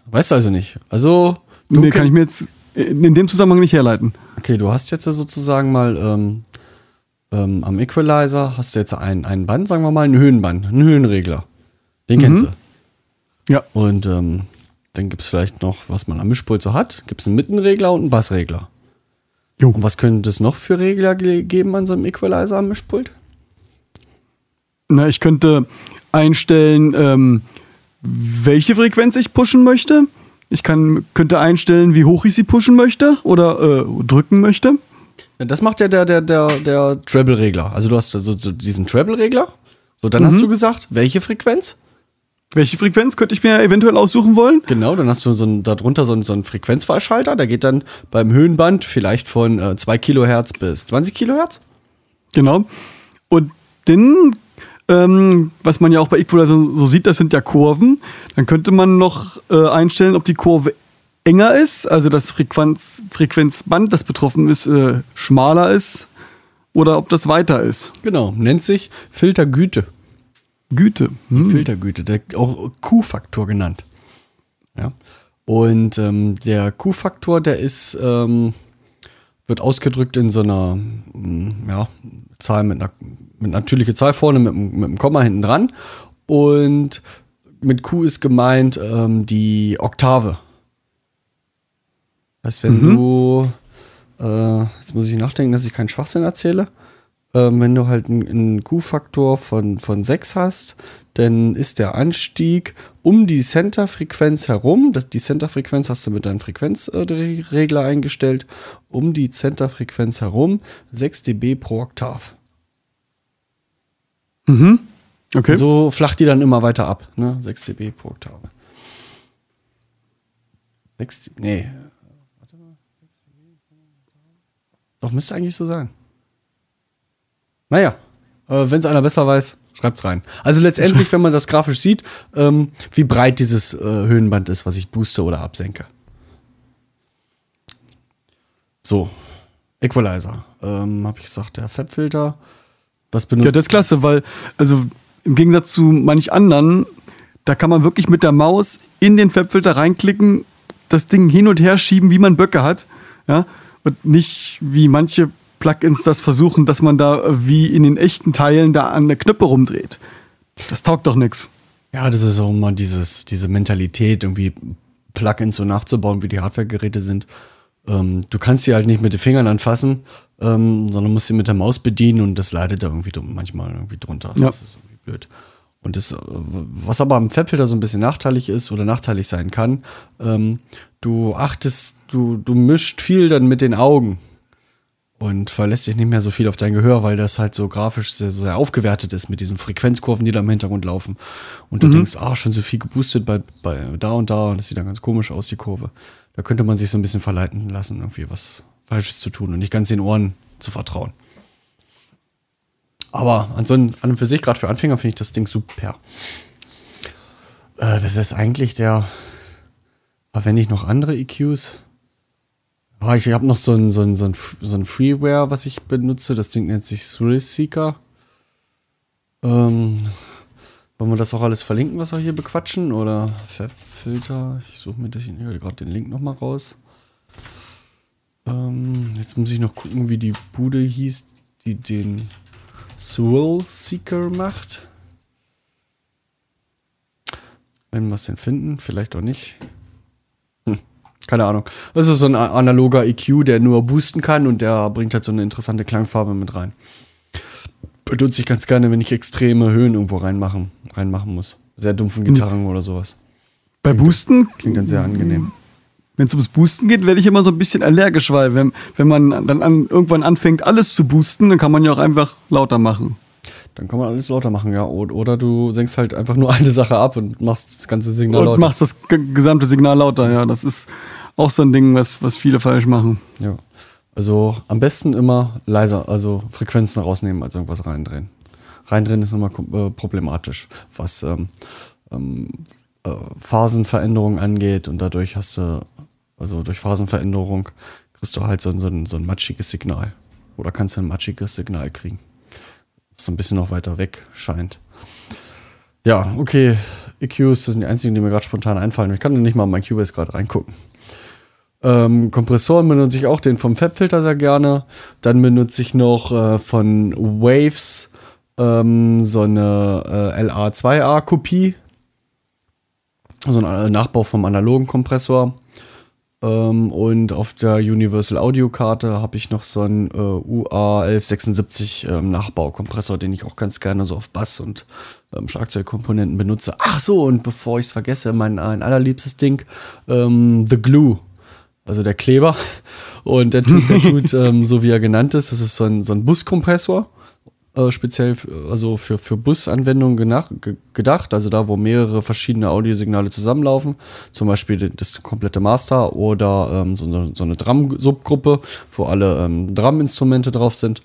Speaker 2: weißt du also nicht. Also, du
Speaker 1: nee, kann ich mir jetzt in dem Zusammenhang nicht herleiten.
Speaker 2: Okay, du hast jetzt ja sozusagen mal ähm, ähm, am Equalizer hast du jetzt ein, ein Band, sagen wir mal, ein Höhenband, einen Höhenregler. Den kennst
Speaker 1: Mhm.
Speaker 2: du.
Speaker 1: Ja.
Speaker 2: Und ähm, dann gibt es vielleicht noch, was man am Mischpult so hat, gibt es einen Mittenregler und einen Bassregler.
Speaker 1: Jo.
Speaker 2: Und was könnte es noch für Regler ge geben an so einem Equalizer am Mischpult?
Speaker 1: Na, ich könnte einstellen, ähm, welche Frequenz ich pushen möchte. Ich kann, könnte einstellen, wie hoch ich sie pushen möchte oder äh, drücken möchte.
Speaker 2: Ja, Das macht ja der, der, der, der Treble-Regler. Also du hast so, so diesen Treble-Regler. So, dann
Speaker 1: Mhm.
Speaker 2: hast du gesagt, welche Frequenz?
Speaker 1: Welche Frequenz könnte ich mir eventuell aussuchen wollen?
Speaker 2: Genau, dann hast du so ein, darunter so einen, so einen Frequenzwahlschalter. Der geht dann beim Höhenband vielleicht von äh, 2 Kilohertz bis 20 Kilohertz.
Speaker 1: Genau. Und dann, ähm, was man ja auch bei Equalizer so sieht, das sind ja Kurven. Dann könnte man noch äh, einstellen, ob die Kurve enger ist, also das Frequenz, Frequenzband, das betroffen ist, äh, schmaler ist oder ob das weiter ist.
Speaker 2: Genau, nennt sich Filtergüte.
Speaker 1: Güte. Hm.
Speaker 2: Filtergüte, der, auch Q-Faktor genannt. Ja. Und ähm, der Q-Faktor, der ist, ähm, wird ausgedrückt in so einer mm, ja, Zahl mit einer mit natürliche Zahl vorne, mit, einem- mit einem Komma hinten dran. Und mit Q ist gemeint ähm, die Oktave. Das heißt, wenn du, äh, jetzt muss ich nachdenken, dass ich keinen Schwachsinn erzähle. Ähm, wenn du halt einen, Q-Faktor von, von 6 hast, dann ist der Anstieg um die Centerfrequenz herum, das, die Centerfrequenz hast du mit deinem Frequenzregler eingestellt, um die Centerfrequenz herum 6 dB pro Oktav.
Speaker 1: Okay.
Speaker 2: Und so flacht die dann immer weiter ab, ne? 6 dB pro Oktave. 6, nee. Warte mal. 6 dB pro Oktave. Doch, müsste eigentlich so sein. Naja, äh, wenn es einer besser weiß, schreibt's rein. Also letztendlich, wenn man das grafisch sieht, ähm, wie breit dieses äh, Höhenband ist, was ich booste oder absenke. So, Equalizer. Ähm, Habe ich gesagt, der FAB-Filter. Was benutzt
Speaker 1: Ja, das ist klasse, weil, also im Gegensatz zu manch anderen, da kann man wirklich mit der Maus in den Fabfilter reinklicken, das Ding hin und her schieben, wie man Böcke hat. Ja? Und nicht wie manche Plugins das versuchen, dass man da wie in den echten Teilen da an der Knöpfe rumdreht. Das taugt doch nichts.
Speaker 2: Ja, das ist auch immer dieses, diese Mentalität, irgendwie Plugins so nachzubauen, wie die Hardware-Geräte sind. Ähm, du kannst sie halt nicht mit den Fingern anfassen, ähm, sondern musst sie mit der Maus bedienen und das leidet da irgendwie manchmal irgendwie drunter.
Speaker 1: Ja.
Speaker 2: Das ist irgendwie blöd. Und das, äh, was aber am Fabfilter so ein bisschen nachteilig ist oder nachteilig sein kann, ähm, du achtest, du, du mischt viel dann mit den Augen und verlässt dich nicht mehr so viel auf dein Gehör, weil das halt so grafisch sehr, sehr aufgewertet ist mit diesen Frequenzkurven, die da im Hintergrund laufen. Und du denkst, ah, schon so viel geboostet bei, bei da und da und das sieht dann ganz komisch aus, die Kurve. Da könnte man sich so ein bisschen verleiten lassen, irgendwie was Falsches zu tun und nicht ganz den Ohren zu vertrauen. Aber ansonsten, an und für sich, gerade für Anfänger, finde ich das Ding super. Äh, das ist eigentlich der. Verwende ich noch andere EQs? Ah, ich habe noch so ein, so, ein, so, ein, so ein Freeware, was ich benutze. Das Ding nennt sich Thrill Seeker. Ähm, wollen wir das auch alles verlinken, was wir hier bequatschen? Oder Filter? Ich suche mir gerade den Link nochmal raus. Ähm, jetzt muss ich noch gucken, wie die Bude hieß, die den Thrill Seeker macht. Wenn wir es denn finden, vielleicht auch nicht. Hm, keine Ahnung. Das ist so ein analoger EQ, der nur boosten kann und der bringt halt so eine interessante Klangfarbe mit rein. Benutze ich ganz gerne, wenn ich extreme Höhen irgendwo reinmachen, reinmachen muss. Sehr dumpfen Gitarren oder sowas.
Speaker 1: Bei Boosten,
Speaker 2: Klingt dann sehr angenehm.
Speaker 1: wenn es ums Boosten geht, werde ich immer so ein bisschen allergisch, weil wenn, wenn man dann an, irgendwann anfängt, alles zu boosten, dann kann man ja auch einfach lauter machen.
Speaker 2: Dann kann man alles lauter machen, ja. Oder du senkst halt einfach nur eine Sache ab und machst das ganze Signal
Speaker 1: Und
Speaker 2: lauter.
Speaker 1: machst das ge- gesamte Signal lauter, ja. Das ist auch so ein Ding, was, was viele falsch machen.
Speaker 2: Ja. Also am besten immer leiser, also Frequenzen rausnehmen, als irgendwas reindrehen. Reindrehen ist immer kom- äh, problematisch, was ähm, ähm, äh, Phasenveränderung angeht und dadurch hast du, also durch Phasenveränderung kriegst du halt so, ein- so, ein, so ein matschiges Signal. Oder kannst du ein matschiges Signal kriegen, was so ein bisschen noch weiter weg scheint. Ja, okay. EQs, das sind die einzigen, die mir gerade spontan einfallen. Ich kann nicht mal in mein Cubase gerade reingucken. Ähm, Kompressoren benutze ich auch den vom Fabfilter sehr gerne. Dann benutze ich noch äh, von Waves ähm, so eine äh, LA2A-Kopie. So ein äh, Nachbau vom analogen Kompressor. Ähm, und auf der Universal Audio Karte habe ich noch so einen äh, UA1176 ähm, Nachbaukompressor, den ich auch ganz gerne so auf Bass und ähm, Schlagzeugkomponenten benutze. Ach so, und bevor ich es vergesse, mein ein allerliebstes Ding, ähm, The Glue. Also der Kleber. Und der tut, der tut ähm, so wie er genannt ist, das ist so ein, so ein Buskompressor. Äh, speziell für, also für, für Busanwendungen genach, ge, gedacht, also da, wo mehrere verschiedene Audiosignale zusammenlaufen, zum Beispiel das komplette Master oder ähm, so, eine- so eine Drum-Subgruppe, wo alle ähm, Drum-Instrumente drauf sind.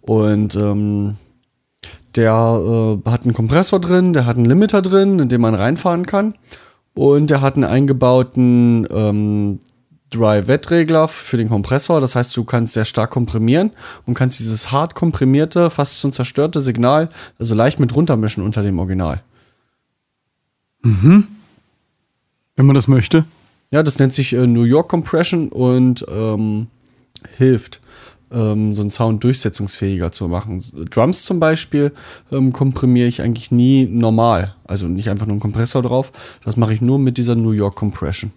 Speaker 2: Und ähm, der äh, hat einen Kompressor drin, der hat einen Limiter drin, in dem man reinfahren kann. Und der hat einen eingebauten ähm, Dry-Wet-Regler für den Kompressor. Das heißt, du kannst sehr stark komprimieren und kannst dieses hart komprimierte, fast schon zerstörte Signal also leicht mit runtermischen unter dem Original.
Speaker 1: Wenn man das möchte.
Speaker 2: Ja, das nennt sich äh, New York Compression und ähm, hilft, ähm, so einen Sound durchsetzungsfähiger zu machen. Drums zum Beispiel ähm, komprimiere ich eigentlich nie normal. Also nicht einfach nur einen Kompressor drauf. Das mache ich nur mit dieser New York Compression.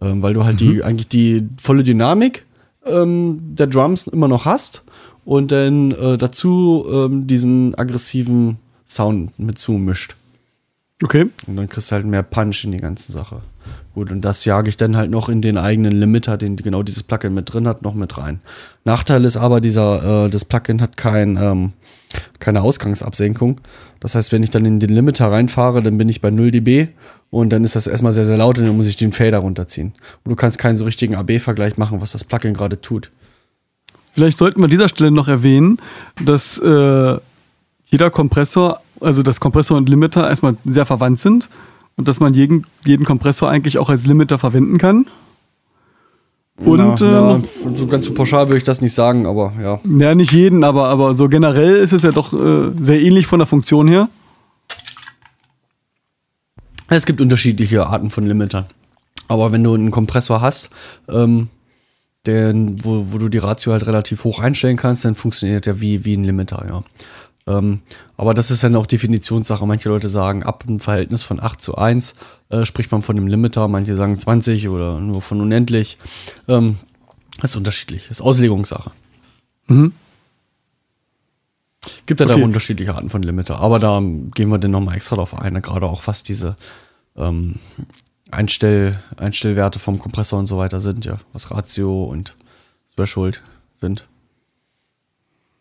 Speaker 2: Ähm, weil du halt die, eigentlich die volle Dynamik ähm, der Drums immer noch hast und dann äh, dazu ähm, diesen aggressiven Sound mit zumischt.
Speaker 1: Okay.
Speaker 2: Und dann kriegst du halt mehr Punch in die ganze Sache. Gut, und das jage ich dann halt noch in den eigenen Limiter, den genau dieses Plugin mit drin hat, noch mit rein. Nachteil ist aber, dieser, äh, das Plugin hat kein, ähm, keine Ausgangsabsenkung. Das heißt, wenn ich dann in den Limiter reinfahre, dann bin ich bei 0 dB und dann ist das erstmal sehr, sehr laut und dann muss ich den Fader runterziehen. Und du kannst keinen so richtigen AB-Vergleich machen, was das Plugin gerade tut.
Speaker 1: Vielleicht sollten wir an dieser Stelle noch erwähnen, dass äh, jeder Kompressor, also das Kompressor und Limiter erstmal sehr verwandt sind und dass man jeden, jeden Kompressor eigentlich auch als Limiter verwenden kann. Und
Speaker 2: na, na, so ganz so pauschal würde ich das nicht sagen, aber ja.
Speaker 1: ja, nicht jeden, aber, aber so generell ist es ja doch äh, sehr ähnlich von der Funktion her.
Speaker 2: Es gibt unterschiedliche Arten von Limitern. Aber wenn du einen Kompressor hast, ähm, den, wo, wo du die Ratio halt relativ hoch einstellen kannst, dann funktioniert der wie, wie ein Limiter, ja. Ähm, aber das ist dann auch Definitionssache. Manche Leute sagen, ab einem Verhältnis von 8 zu 1 äh, spricht man von einem Limiter, manche sagen 20 oder nur von unendlich. Ähm, das ist unterschiedlich, das ist Auslegungssache.
Speaker 1: Mhm.
Speaker 2: Gibt ja da
Speaker 1: Okay.
Speaker 2: unterschiedliche Arten von Limiter, aber da gehen wir dann nochmal extra drauf ein, gerade auch was diese ähm, Einstell, Einstellwerte vom Kompressor und so weiter sind, ja, was Ratio und Threshold sind.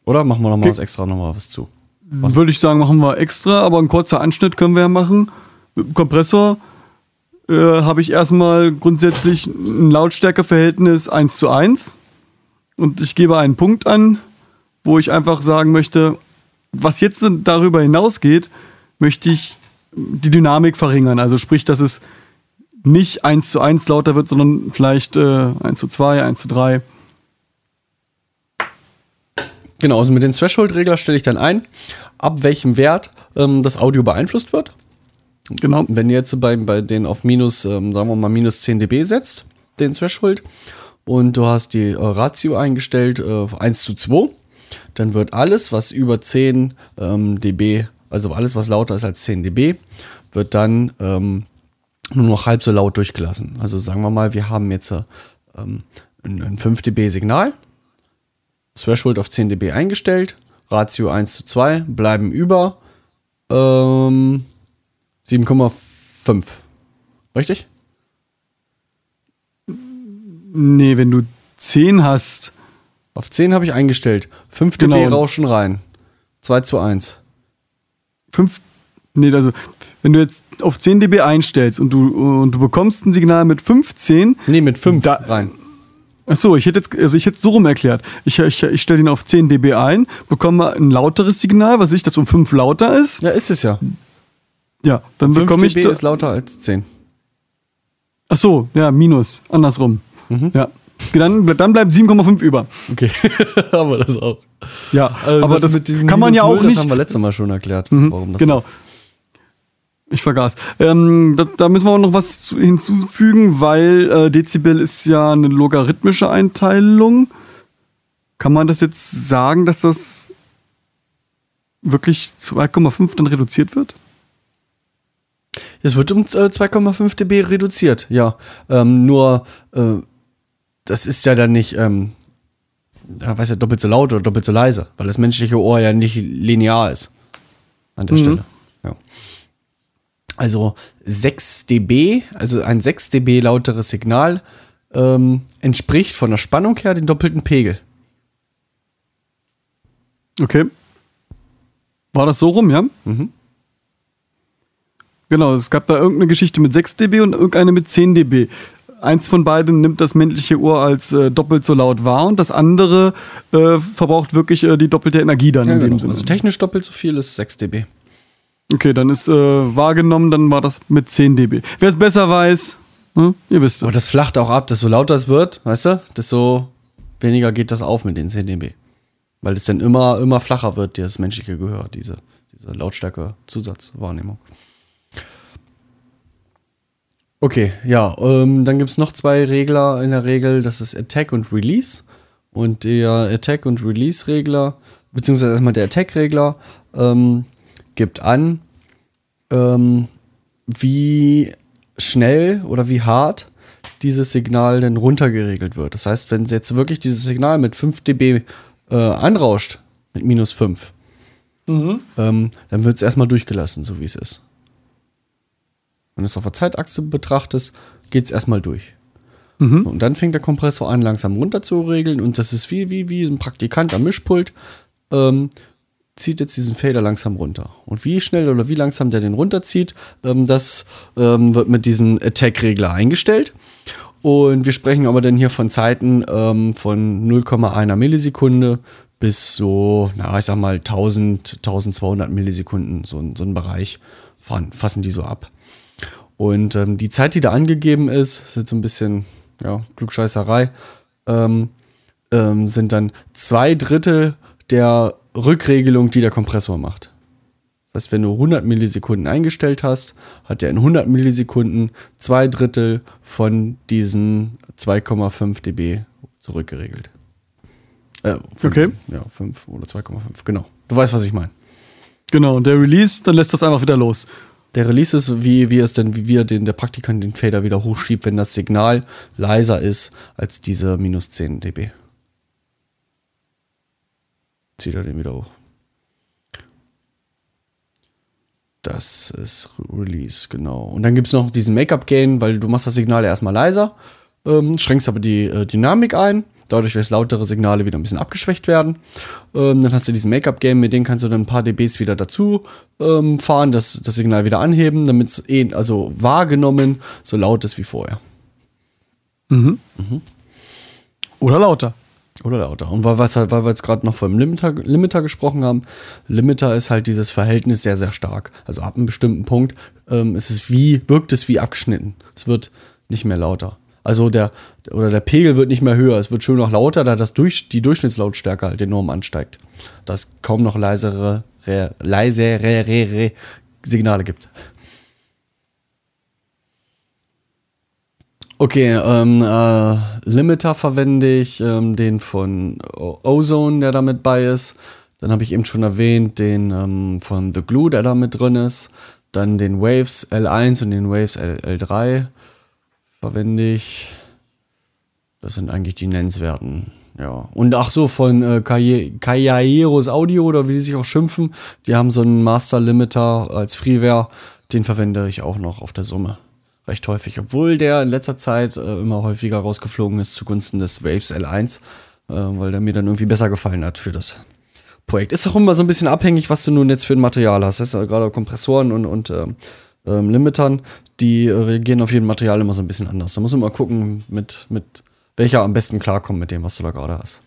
Speaker 2: Oder machen wir nochmal
Speaker 1: Okay.
Speaker 2: was extra nochmal was zu?
Speaker 1: Würde ich sagen, machen wir extra, aber ein kurzer Anschnitt können wir ja machen. Mit dem Kompressor äh, habe ich erstmal grundsätzlich ein Lautstärkeverhältnis 1 zu 1. Und ich gebe einen Punkt an, wo ich einfach sagen möchte, was jetzt darüber hinausgeht, möchte ich die Dynamik verringern. Also sprich, dass es nicht 1 zu 1 lauter wird, sondern vielleicht äh, 1 zu 2, 1 zu 3.
Speaker 2: Genau, also mit den Threshold-Regler stelle ich dann ein, ab welchem Wert ähm, das Audio beeinflusst wird.
Speaker 1: Genau.
Speaker 2: Wenn ihr jetzt bei, bei den auf minus, ähm, sagen wir mal, minus 10 dB setzt, den Threshold, und du hast die äh, Ratio eingestellt äh, auf 1 zu 2, dann wird alles, was über 10 ähm, dB, also alles, was lauter ist als 10 dB, wird dann ähm, nur noch halb so laut durchgelassen. Also sagen wir mal, wir haben jetzt äh, ähm, ein, ein 5 dB Signal, Threshold auf 10 dB eingestellt, Ratio 1 zu 2, bleiben über ähm, 7,5. Richtig?
Speaker 1: Nee, wenn du 10 hast,
Speaker 2: Auf 10 habe ich eingestellt. 5 dB
Speaker 1: Genau.
Speaker 2: rauschen rein. 2 zu 1.
Speaker 1: 5, nee, also wenn du jetzt auf 10 dB einstellst und du, und du bekommst ein Signal mit 15,
Speaker 2: Nee, mit 5
Speaker 1: Da-
Speaker 2: rein.
Speaker 1: Achso, ich hätte jetzt, also ich hätte es so rum erklärt. Ich, ich, ich stelle ihn auf 10 dB ein, bekomme ein lauteres Signal, was ich, das um 5 lauter ist.
Speaker 2: Ja, ist es ja.
Speaker 1: Ja, dann
Speaker 2: 5
Speaker 1: bekomme ich.
Speaker 2: dB
Speaker 1: da-
Speaker 2: ist lauter als 10.
Speaker 1: Achso, ja, minus, andersrum.
Speaker 2: Mhm.
Speaker 1: Ja. Dann, dann bleibt 7,5 über.
Speaker 2: Okay, aber das auch.
Speaker 1: Ja,
Speaker 2: Also
Speaker 1: aber das
Speaker 2: mit diesem
Speaker 1: kann man ja auch
Speaker 2: Null,
Speaker 1: nicht.
Speaker 2: Das haben wir letztes Mal schon erklärt,
Speaker 1: Mhm,
Speaker 2: warum das
Speaker 1: genau.
Speaker 2: ist.
Speaker 1: Ich vergaß. Ähm, da, da müssen wir auch noch was zu- hinzufügen, weil äh, Dezibel ist ja eine logarithmische Einteilung. Kann man das jetzt sagen, dass das wirklich 2,5 dann reduziert wird?
Speaker 2: Es wird um äh, 2,5 dB reduziert, ja. Ähm, nur, äh, das ist ja dann nicht, ähm, ja, weiß ja, doppelt so laut oder doppelt so leise, weil das menschliche Ohr ja nicht linear ist. An der
Speaker 1: Mhm.
Speaker 2: Stelle. Also 6 dB, also ein 6 dB lauteres Signal, ähm, entspricht von der Spannung her den doppelten Pegel.
Speaker 1: Okay. War das so rum, ja?
Speaker 2: Mhm.
Speaker 1: Genau, es gab da irgendeine Geschichte mit 6 dB und irgendeine mit 10 dB. Eins von beiden nimmt das männliche Ohr als äh, doppelt so laut wahr und das andere äh, verbraucht wirklich äh, die doppelte Energie dann
Speaker 2: Ja,
Speaker 1: in dem
Speaker 2: genau.
Speaker 1: Sinne.
Speaker 2: Also technisch doppelt so viel ist 6 dB.
Speaker 1: Okay, dann ist äh, wahrgenommen, dann war das mit 10 dB. Wer es besser weiß, Hm? Ihr wisst
Speaker 2: Aber
Speaker 1: es.
Speaker 2: das flacht auch ab, desto lauter es wird, weißt du, desto weniger geht das auf mit den 10 dB. Weil es dann immer, immer flacher wird, das menschliche Gehör, diese, diese Lautstärke-Zusatzwahrnehmung. Okay, ja, ähm, dann gibt es noch zwei Regler in der Regel, das ist Attack und Release. Und der Attack- und Release-Regler, beziehungsweise erstmal der Attack-Regler, ähm, gibt an, ähm, wie schnell oder wie hart dieses Signal denn runtergeregelt wird. Das heißt, wenn jetzt wirklich dieses Signal mit 5 dB äh, anrauscht, mit minus 5, ähm, dann wird es erstmal durchgelassen, so wie es ist. Wenn du es auf der Zeitachse betrachtest, geht es erstmal durch. Und dann fängt der Kompressor an, langsam runter zu regeln. Und das ist wie, wie, wie ein Praktikant am Mischpult. Ähm, zieht jetzt diesen Fader langsam runter. Und wie schnell oder wie langsam der den runterzieht, ähm, das ähm, wird mit diesem Attack-Regler eingestellt. Und wir sprechen aber dann hier von Zeiten ähm, von 0,1 Millisekunde bis so, na, ich sag mal 1000, 1200 Millisekunden, so, so ein Bereich fahren, fassen die so ab. Und ähm, die Zeit, die da angegeben ist, ist jetzt so ein bisschen, ja, Klugscheißerei, ähm, ähm, sind dann zwei Drittel der Rückregelung, die der Kompressor macht. Das heißt, wenn du 100 Millisekunden eingestellt hast, hat er in 100 Millisekunden zwei Drittel von diesen 2,5 dB zurückgeregelt. Äh, fünf,
Speaker 1: Okay.
Speaker 2: Ja, 5 oder 2,5, genau. Du weißt, was ich meine.
Speaker 1: Genau, und der Release, dann lässt das einfach wieder los.
Speaker 2: Der Release ist, wie, wie es denn, wie wir den, der Praktikant den Fader wieder hochschiebt, wenn das Signal leiser ist als diese minus 10 dB. Zieht er den wieder hoch. Das ist Release, genau. Und dann gibt es noch diesen Make-up-Gain, weil du machst das Signal erstmal leiser, ähm, schränkst aber die äh, Dynamik ein. Dadurch, dass lautere Signale wieder ein bisschen abgeschwächt werden. Ähm, dann hast du diesen Make-up-Game, mit dem kannst du dann ein paar dBs wieder dazu ähm, fahren, das, das Signal wieder anheben, damit es eh, also wahrgenommen so laut ist wie vorher.
Speaker 1: Oder lauter.
Speaker 2: Oder lauter. Und weil, halt, weil wir jetzt gerade noch vom Limiter, Limiter gesprochen haben, Limiter ist halt dieses Verhältnis sehr, sehr stark. Also ab einem bestimmten Punkt ähm, ist es wie, wirkt es wie abgeschnitten. Es wird nicht mehr lauter. Also der, oder der Pegel wird nicht mehr höher, es wird schon noch lauter, da das durch, die Durchschnittslautstärke halt enorm ansteigt. Da es kaum noch leisere, re, leisere re, re, Signale gibt. Okay, ähm, äh, Limiter verwende ich, ähm, den von Ozone, der da mit bei ist. Dann habe ich eben schon erwähnt, den ähm, von The Glue, der da mit drin ist. Dann den Waves L1 und den Waves L L3 verwende ich. Das sind eigentlich die nennenswerten. Ja. Und ach so, von äh, Kayaeros Audio oder wie die sich auch schimpfen, die haben so einen Master Limiter als Freeware. Den verwende ich auch noch auf der Summe. Recht häufig, obwohl der in letzter Zeit äh, immer häufiger rausgeflogen ist zugunsten des Waves L1, äh, weil der mir dann irgendwie besser gefallen hat für das Projekt. Ist auch immer so ein bisschen abhängig, was du nun jetzt für ein Material hast. Weißt du, gerade Kompressoren und, und ähm, ähm, Limitern, die reagieren auf jedem Material immer so ein bisschen anders. Da muss man mal gucken, mit, mit welcher am besten klarkommt mit dem, was du da gerade hast.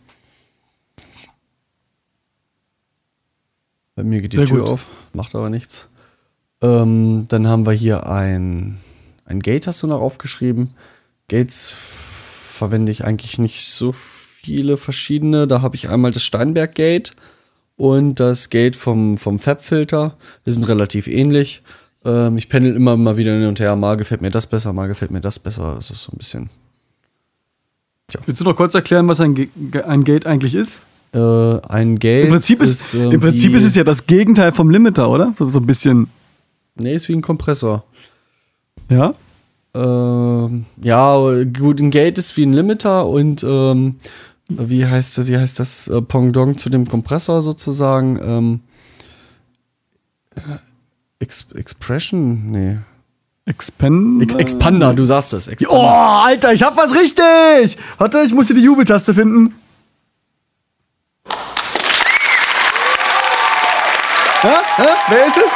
Speaker 2: Bei mir geht die
Speaker 1: Sehr
Speaker 2: Tür
Speaker 1: gut.
Speaker 2: auf, macht aber nichts. Ähm, dann haben wir hier ein, ein Gate, hast du noch aufgeschrieben. Gates verwende ich eigentlich nicht so viele verschiedene. Da habe ich einmal das Steinberg Gate und das Gate vom, vom Fab-Filter. Die sind relativ ähnlich. Ähm, ich pendel immer mal wieder hin und her. Mal gefällt mir das besser, mal gefällt mir das besser. Das ist so ein bisschen.
Speaker 1: Willst du noch kurz erklären, was ein, ein Gate eigentlich ist?
Speaker 2: Äh, ein Gate.
Speaker 1: Im Prinzip, ist,
Speaker 2: äh,
Speaker 1: im Prinzip ist es ja das Gegenteil vom Limiter, oder? So, so ein bisschen.
Speaker 2: Nee, ist wie ein Kompressor.
Speaker 1: Ja?
Speaker 2: Ähm, ja, gut, ein Gate ist wie ein Limiter und ähm, wie heißt wie heißt das äh, Pendant zu dem Kompressor sozusagen? Ähm, äh, Ex Expression? Nee.
Speaker 1: Expander.
Speaker 2: Ex Expander, du sagst es.
Speaker 1: Oh,
Speaker 2: Expander.
Speaker 1: Alter, ich hab was richtig! Warte, ich muss hier die Jubeltaste finden. Ja? Ja? Wer ist es?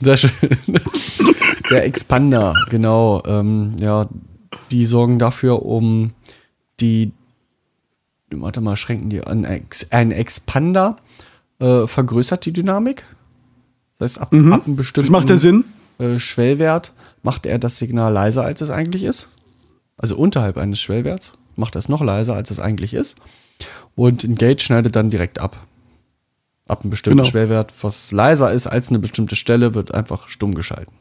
Speaker 2: Sehr schön. Der Expander, genau. Ähm, ja, die sorgen dafür, um die. Warte mal, schränken die an. Ein Expander äh, vergrößert die Dynamik. Das heißt, ab, ab einem bestimmten
Speaker 1: Das macht ja Sinn.
Speaker 2: äh, Schwellwert macht er das Signal leiser, als es eigentlich ist. Also unterhalb eines Schwellwerts macht er es noch leiser, als es eigentlich ist. Und ein Gate schneidet dann direkt ab. Ab einem bestimmten
Speaker 1: Genau.
Speaker 2: Schwellwert, was leiser ist als eine bestimmte Stelle, wird einfach stumm geschalten.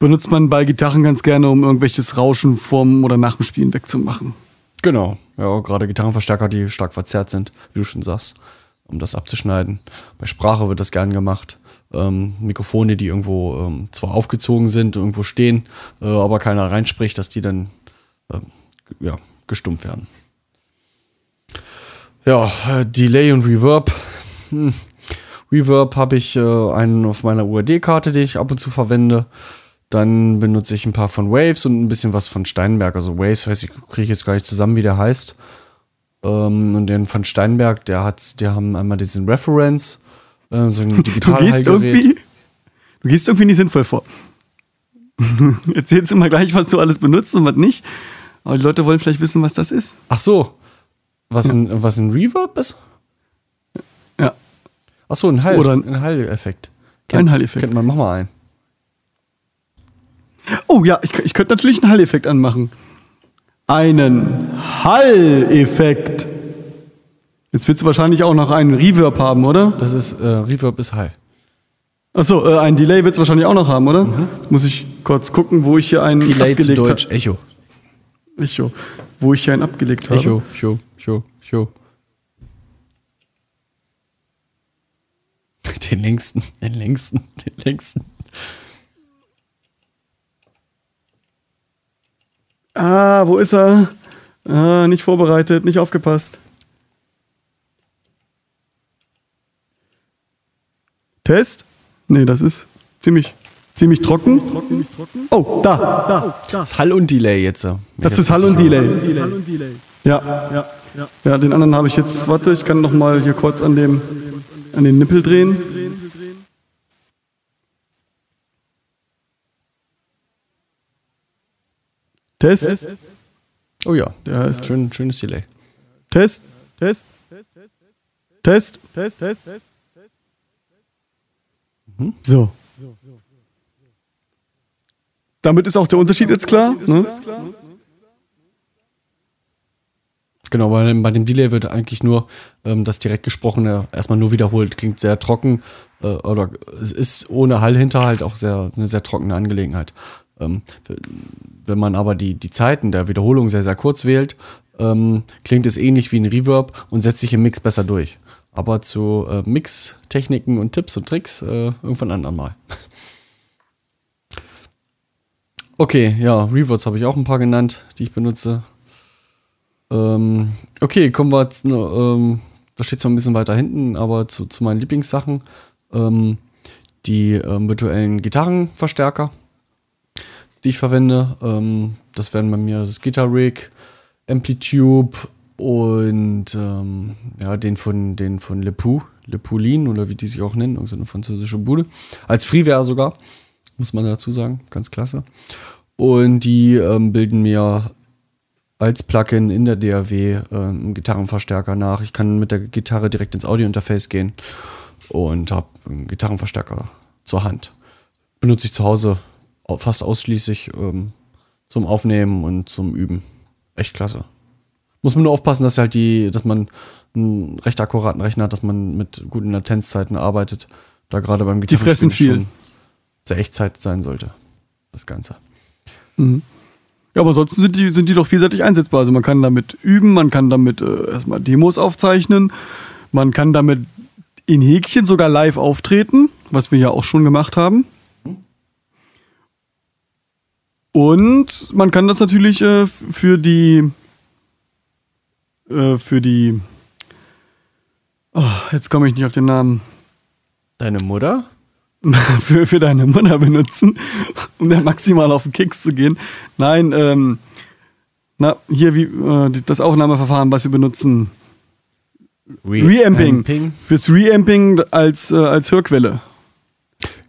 Speaker 1: Benutzt man bei Gitarren ganz gerne, um irgendwelches Rauschen vorm oder nach dem Spielen wegzumachen.
Speaker 2: Genau. Ja, gerade Gitarrenverstärker, die stark verzerrt sind, wie du schon sagst, um das abzuschneiden. Bei Sprache wird das gern gemacht. Ähm, Mikrofone, die irgendwo ähm, zwar aufgezogen sind, irgendwo stehen, äh, aber keiner reinspricht, dass die dann ähm, ja, gestummt werden. Ja, äh, Delay und Reverb. Hm. Reverb habe ich äh, einen auf meiner UAD-Karte, die ich ab und zu verwende. Dann benutze ich ein paar von Waves und ein bisschen was von Steinberg. Also Waves, weiß ich, kriege ich jetzt gar nicht zusammen, wie der heißt. Ähm, und den von Steinberg, der hat, die haben einmal diesen Reference, äh, so ein
Speaker 1: Du gehst irgendwie, du gehst irgendwie nicht sinnvoll vor. Erzählst immer gleich, was du alles benutzt und was nicht. Aber die Leute wollen vielleicht wissen, was das ist.
Speaker 2: Ach so, was ein, was ein Reverb ist?
Speaker 1: Ja,
Speaker 2: Ach so, ein Hall,
Speaker 1: Oder-
Speaker 2: ein Hall-Effekt.
Speaker 1: Ein Hall-Effekt.
Speaker 2: Kennt man, mach mal ein.
Speaker 1: Oh ja, ich, ich könnte natürlich einen Hall-Effekt anmachen. Einen Hall-Effekt. Jetzt willst du wahrscheinlich auch noch einen Reverb haben, oder?
Speaker 2: Das ist, äh, Reverb ist Hall.
Speaker 1: Achso, äh, ein Delay willst du wahrscheinlich auch noch haben, oder? Jetzt muss ich kurz gucken, wo ich hier einen
Speaker 2: Mhm. Delay zu
Speaker 1: abgelegt
Speaker 2: Deutsch,
Speaker 1: habe.
Speaker 2: Echo.
Speaker 1: Echo. Wo ich hier einen abgelegt habe.
Speaker 2: Echo, Echo, Echo, Echo. Den längsten, den längsten, den längsten.
Speaker 1: Ah, wo ist er? Ah, nicht vorbereitet, nicht aufgepasst. Test? Nee, das ist ziemlich, ziemlich trocken. Oh, da, da.
Speaker 2: Das Hall und Delay jetzt. so.
Speaker 1: Das ist Hall und Delay. Ja, ja, ja. Ja, den anderen habe ich jetzt. Warte, ich kann noch mal hier kurz an dem an den Nippel drehen. Test.
Speaker 2: Oh ja,
Speaker 1: Der ist
Speaker 2: schön, schönes Delay.
Speaker 1: Test, Test, Test, Test, Test, Test. So. Damit ist auch der Unterschied jetzt klar. Ne?
Speaker 2: Genau, bei dem, bei dem Delay wird eigentlich nur ähm, das direkt gesprochene erstmal nur wiederholt. Klingt sehr trocken äh, oder es ist ohne Hallhinterhalt auch sehr, eine sehr trockene Angelegenheit. Ähm, wenn man aber die, die Zeiten der Wiederholung sehr, sehr kurz wählt, ähm, klingt es ähnlich wie ein Reverb und setzt sich im Mix besser durch. Aber zu äh, Mix-Techniken und Tipps und Tricks äh, irgendwann anderen Mal. Okay, ja, Reverbs habe ich auch ein paar genannt, die ich benutze. Ähm, okay, kommen wir, zu, ähm, da steht zwar ein bisschen weiter hinten, aber zu, zu meinen Lieblingssachen. Ähm, die ähm, virtuellen Gitarrenverstärker, die ich verwende. Ähm, das wären bei mir das Guitar Rig, Amplitube und ähm, ja, den von, den von Le Pou, Le Poulin oder wie die sich auch nennen, irgend so eine französische Bude. Als Freeware sogar, muss man dazu sagen, ganz klasse. Und die ähm, bilden mir als Plugin in der DAW ähm, einen Gitarrenverstärker nach. Ich kann mit der Gitarre direkt ins Audio-Interface gehen und habe einen Gitarrenverstärker zur Hand. Benutze ich zu Hause au- fast ausschließlich ähm, zum Aufnehmen und zum Üben. Echt klasse. Muss man nur aufpassen, dass halt die, dass man einen recht akkuraten Rechner hat, dass man mit guten Latenzzeiten arbeitet. Da gerade beim
Speaker 1: Die fressen viel.
Speaker 2: sehr Echtzeit sein sollte. Das Ganze.
Speaker 1: Ja, aber ansonsten sind die, sind die doch vielseitig einsetzbar. Also man kann damit üben, man kann damit äh, erstmal Demos aufzeichnen, man kann damit in Häkchen sogar live auftreten, was wir ja auch schon gemacht haben. Und man kann das natürlich äh, für die äh, für die oh, jetzt komme ich nicht auf den Namen
Speaker 2: Deine Mutter?
Speaker 1: für, für deine Mutter benutzen, um dann maximal auf den Keks zu gehen. Nein, ähm, na, hier wie äh, das Aufnahmeverfahren, was wir benutzen. Reamping.
Speaker 2: Amping.
Speaker 1: Fürs Reamping als, äh, als Hörquelle.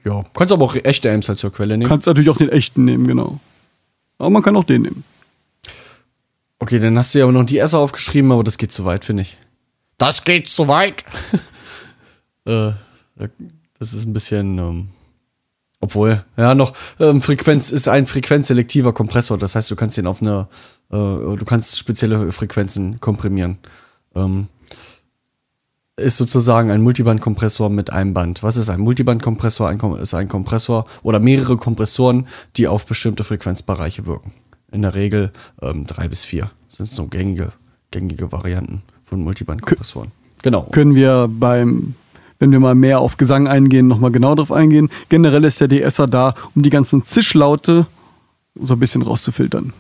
Speaker 2: Ja, kannst aber auch echte Amps als Hörquelle nehmen.
Speaker 1: Kannst natürlich auch den echten nehmen, genau. Aber man kann auch den nehmen.
Speaker 2: Okay, dann hast du ja aber noch die S aufgeschrieben, aber das geht zu weit, finde ich. Das geht zu weit. äh, das ist ein bisschen ähm, Obwohl, ja, noch ähm, Frequenz ist ein frequenzselektiver Kompressor. Das heißt, du kannst den auf eine, äh, du kannst spezielle Frequenzen komprimieren. Ähm, ist sozusagen ein Multibandkompressor mit einem Band. Was ist ein Multibandkompressor? Ein Kom ist ein Kompressor oder mehrere Kompressoren, die auf bestimmte Frequenzbereiche wirken. In der Regel ähm, drei bis vier. Das sind so gängige, gängige Varianten von Multibandkompressoren. Genau.
Speaker 1: Können wir beim, wenn wir mal mehr auf Gesang eingehen, nochmal genau drauf eingehen. Generell ist der DSer da, um die ganzen Zischlaute so ein bisschen rauszufiltern.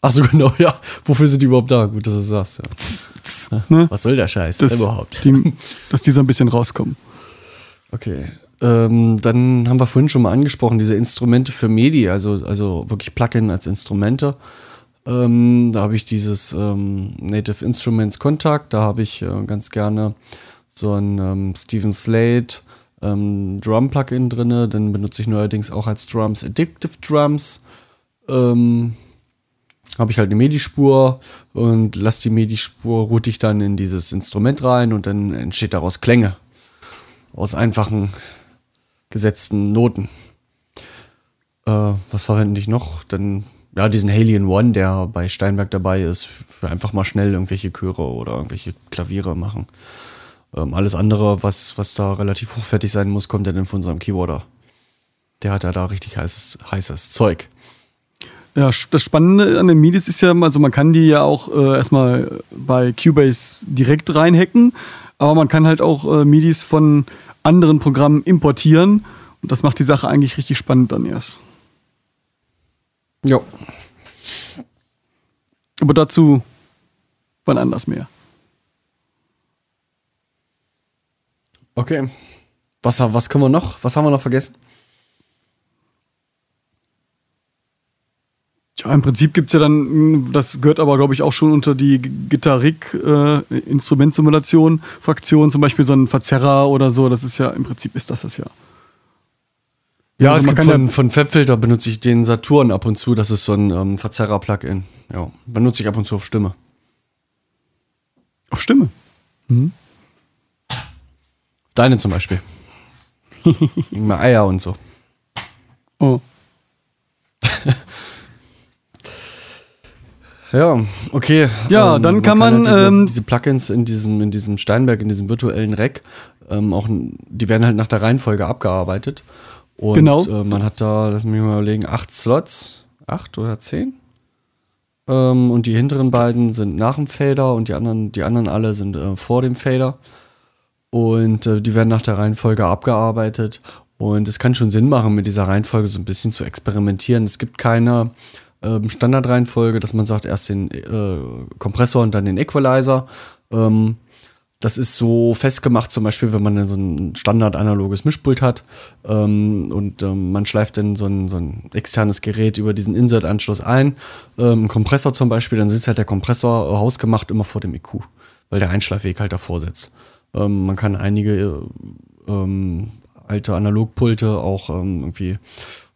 Speaker 2: Ach so, genau, ja. Wofür sind die überhaupt da? Gut, dass du das sagst. Ja.
Speaker 1: Ne?
Speaker 2: Was soll der Scheiß
Speaker 1: Das,
Speaker 2: überhaupt?
Speaker 1: Die, dass die so ein bisschen rauskommen.
Speaker 2: Okay. Ähm, dann haben wir vorhin schon mal angesprochen, diese Instrumente für MIDI, also, also wirklich Plugin als Instrumente. Ähm, da habe ich dieses ähm, Native Instruments Contact, da habe ich äh, ganz gerne so ein ähm, Steven Slate ähm, Drum-Plugin drin. Den benutze ich neuerdings auch als Drums Addictive Drums. Ähm, habe ich halt eine MIDI-Spur und lasse die MIDI-Spur, route ich dann in dieses Instrument rein und dann entsteht daraus Klänge. Aus einfachen gesetzten Noten. Äh, was verwende ich noch? Dann, ja, diesen Alien One, der bei Steinberg dabei ist, für einfach mal schnell irgendwelche Chöre oder irgendwelche Klaviere machen. Ähm, alles andere, was, was da relativ hochwertig sein muss, kommt dann von unserem Keyboarder. Der hat ja da richtig heißes, heißes Zeug.
Speaker 1: Ja, das Spannende an den MIDIs ist ja, also man kann die ja auch äh, erstmal bei Cubase direkt reinhacken, aber man kann halt auch äh, MIDIs von anderen Programmen importieren und das macht die Sache eigentlich richtig spannend dann erst.
Speaker 2: Ja.
Speaker 1: Aber dazu wann anders mehr.
Speaker 2: Okay. Was, was können wir noch? Was haben wir noch vergessen?
Speaker 1: Ja, im Prinzip gibt es ja dann, das gehört aber, glaube ich, auch schon unter die G- Gitarrik äh, zum Beispiel so ein Verzerrer oder so. Das ist ja, im Prinzip ist das das ja.
Speaker 2: Ja,
Speaker 1: Also
Speaker 2: es gibt von,
Speaker 1: ja-
Speaker 2: von Fabfilter benutze ich den Saturn ab und zu. Das ist so ein ähm, Verzerrer-Plugin. Ja, benutze ich ab und zu auf Stimme.
Speaker 1: Auf Stimme.
Speaker 2: Deine zum Beispiel. Immer Eier und so.
Speaker 1: Oh.
Speaker 2: Ja, okay.
Speaker 1: Ja, dann kann man,
Speaker 2: halt diese,
Speaker 1: ähm,
Speaker 2: diese Plugins in diesem, in diesem Steinberg, in diesem virtuellen Rack, ähm, auch, die werden halt nach der Reihenfolge abgearbeitet. Und
Speaker 1: Genau.
Speaker 2: äh, man hat da, lass mich mal überlegen, acht Slots, acht oder zehn. Ähm, und die hinteren beiden sind nach dem Fader und die anderen, die anderen alle sind äh, vor dem Fader. Und äh, die werden nach der Reihenfolge abgearbeitet. Und es kann schon Sinn machen, mit dieser Reihenfolge so ein bisschen zu experimentieren. Es gibt keine ähm, Standardreihenfolge, dass man sagt, erst den äh, Kompressor und dann den Equalizer. Ähm, das ist so festgemacht, zum Beispiel, wenn man so ein standard-analoges Mischpult hat ähm, und ähm, man schleift dann so ein, so ein externes Gerät über diesen Insert-Anschluss ein, ähm, Kompressor zum Beispiel, dann sitzt halt der Kompressor äh, hausgemacht immer vor dem EQ, weil der Einschleifweg halt davor sitzt. Ähm, man kann einige äh, ähm, alte Analogpulte auch ähm, irgendwie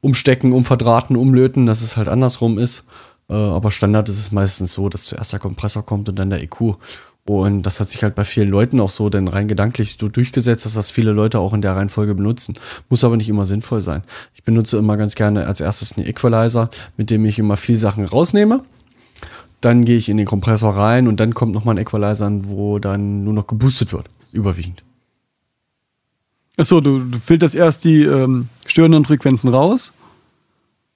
Speaker 2: umstecken, umverdrahten, umlöten, dass es halt andersrum ist. Äh, aber Standard ist es meistens so, dass zuerst der Kompressor kommt und dann der EQ. Und das hat sich halt bei vielen Leuten auch so denn rein gedanklich so durchgesetzt, dass das viele Leute auch in der Reihenfolge benutzen. Muss aber nicht immer sinnvoll sein. Ich benutze immer ganz gerne als erstes einen Equalizer, mit dem ich immer viel Sachen rausnehme. Dann gehe ich in den Kompressor rein und dann kommt nochmal ein Equalizer, wo dann nur noch geboostet wird. Überwiegend.
Speaker 1: Achso, du, du filterst erst die ähm, störenden Frequenzen raus,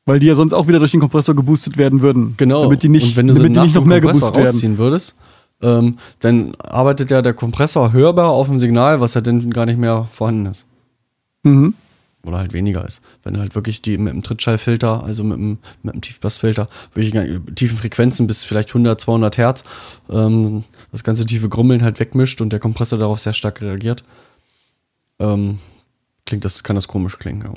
Speaker 1: weil die ja sonst auch wieder durch den Kompressor geboostet werden würden.
Speaker 2: Genau.
Speaker 1: Damit die nicht,
Speaker 2: und wenn du so
Speaker 1: damit die
Speaker 2: nach
Speaker 1: nicht noch mehr
Speaker 2: Kompressor
Speaker 1: geboostet werden.
Speaker 2: würdest, ähm, dann arbeitet ja der Kompressor hörbar auf dem Signal, was ja dann gar nicht mehr vorhanden ist.
Speaker 1: Mhm.
Speaker 2: Oder halt weniger ist. Wenn du halt wirklich die mit dem Trittschallfilter, also mit dem, mit dem Tiefbassfilter, wirklich gar- tiefen Frequenzen bis vielleicht 100, 200 Hertz, ähm, das ganze tiefe Grummeln halt wegmischt und der Kompressor darauf sehr stark reagiert, ähm, klingt das, kann das komisch klingen. Ja.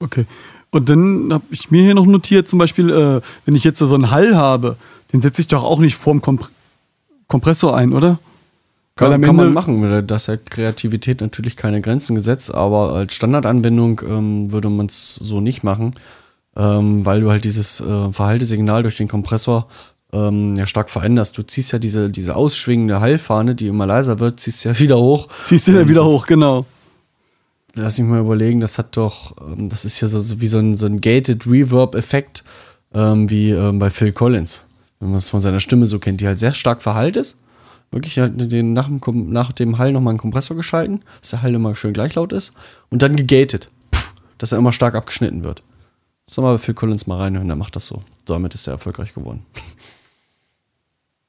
Speaker 1: Okay. Und dann habe ich mir hier noch notiert, zum Beispiel, äh, wenn ich jetzt so einen Hall habe, den setze ich doch auch nicht vorm Kompr Kompressor ein, oder?
Speaker 2: Kann, kann man machen, weil da ist ja Kreativität natürlich keine Grenzen gesetzt, aber als Standardanwendung ähm, würde man es so nicht machen, ähm, weil du halt dieses äh, Verhaltesignal durch den Kompressor ähm, ja stark veränderst. Du ziehst ja diese, diese ausschwingende Hallfahne, die immer leiser wird, ziehst ja wieder hoch.
Speaker 1: Ziehst du
Speaker 2: Und
Speaker 1: wieder hoch, genau.
Speaker 2: Lass mich mal überlegen, das hat doch, ähm, das ist ja so, so wie so ein, so ein gated Reverb-Effekt, ähm, wie ähm, bei Phil Collins. Wenn man es von seiner Stimme so kennt, die halt sehr stark verhallt ist. Wirklich halt den, nach, dem, nach dem Hall nochmal einen Kompressor geschalten, dass der Hall immer schön gleich laut ist. Und dann gegated, Pff, dass er immer stark abgeschnitten wird. Soll mal bei Phil Collins mal reinhören, der macht das so. Damit ist er erfolgreich geworden.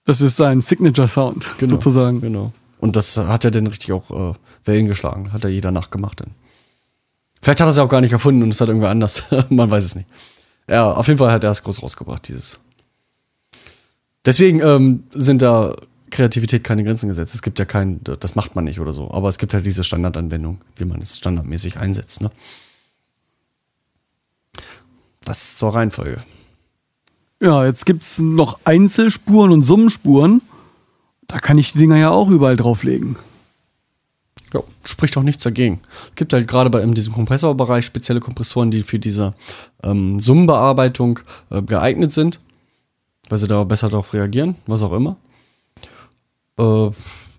Speaker 1: Das ist sein Signature-Sound, sozusagen.
Speaker 2: Genau. Und das hat er dann richtig auch äh, Wellen geschlagen. Hat er jeder nachgemacht dann. Vielleicht hat er es ja auch gar nicht erfunden und es hat irgendwer anders. Man weiß es nicht. Ja, auf jeden Fall hat er es groß rausgebracht, dieses. Deswegen ähm, sind da Kreativität keine Grenzen gesetzt. Es gibt ja kein, das macht man nicht oder so. Aber es gibt halt diese Standardanwendung, wie man es standardmäßig einsetzt. Ne? Das zur Reihenfolge.
Speaker 1: Ja, jetzt gibt es noch Einzelspuren und Summenspuren. Da kann ich die Dinger ja auch überall drauflegen.
Speaker 2: Ja, spricht auch nichts dagegen. Es gibt halt gerade bei in diesem Kompressorbereich spezielle Kompressoren, die für diese ähm, Summenbearbeitung äh, geeignet sind, weil sie da besser darauf reagieren, was auch immer. Äh,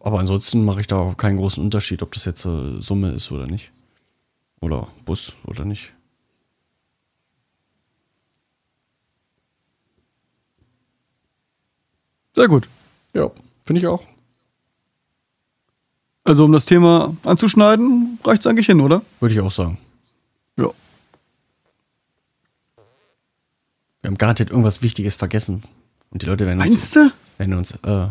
Speaker 2: aber ansonsten mache ich da auch keinen großen Unterschied, ob das jetzt äh, Summe ist oder nicht. Oder Bus oder nicht.
Speaker 1: Sehr gut.
Speaker 2: Ja, finde ich auch.
Speaker 1: Also um das Thema anzuschneiden, reicht es eigentlich hin, oder?
Speaker 2: Würde ich auch sagen.
Speaker 1: Ja.
Speaker 2: Wir haben garantiert irgendwas Wichtiges vergessen. Und die Leute werden uns,
Speaker 1: Meinst du?
Speaker 2: werden uns äh,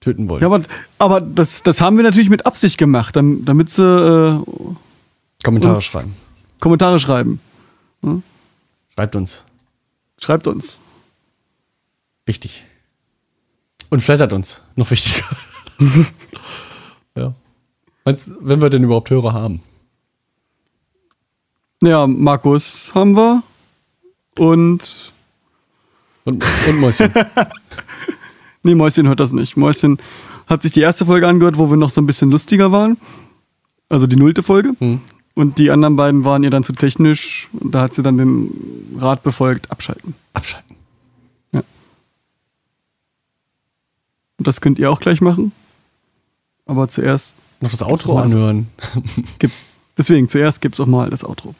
Speaker 2: töten wollen.
Speaker 1: Ja, aber, aber das, das haben wir natürlich mit Absicht gemacht, dam- damit sie äh,
Speaker 2: Kommentare schreiben.
Speaker 1: Kommentare schreiben.
Speaker 2: Schreibt uns.
Speaker 1: Schreibt uns.
Speaker 2: Wichtig. Und flattert uns. Noch wichtiger. ja. Meinst, wenn wir denn überhaupt Hörer haben.
Speaker 1: Ja, Markus haben wir. Und.
Speaker 2: Und, und Mäuschen.
Speaker 1: Nee, Mäuschen hört das nicht. Mäuschen hat sich die erste Folge angehört, wo wir noch so ein bisschen lustiger waren. Also die nullte Folge.
Speaker 2: Hm.
Speaker 1: Und die anderen beiden waren ihr dann zu technisch. Und da hat sie dann den Rat befolgt, abschalten.
Speaker 2: Abschalten.
Speaker 1: Und das könnt ihr auch gleich machen. Aber zuerst
Speaker 2: Noch das Outro anhören.
Speaker 1: gibt. Deswegen, zuerst gibt's auch mal das Outro.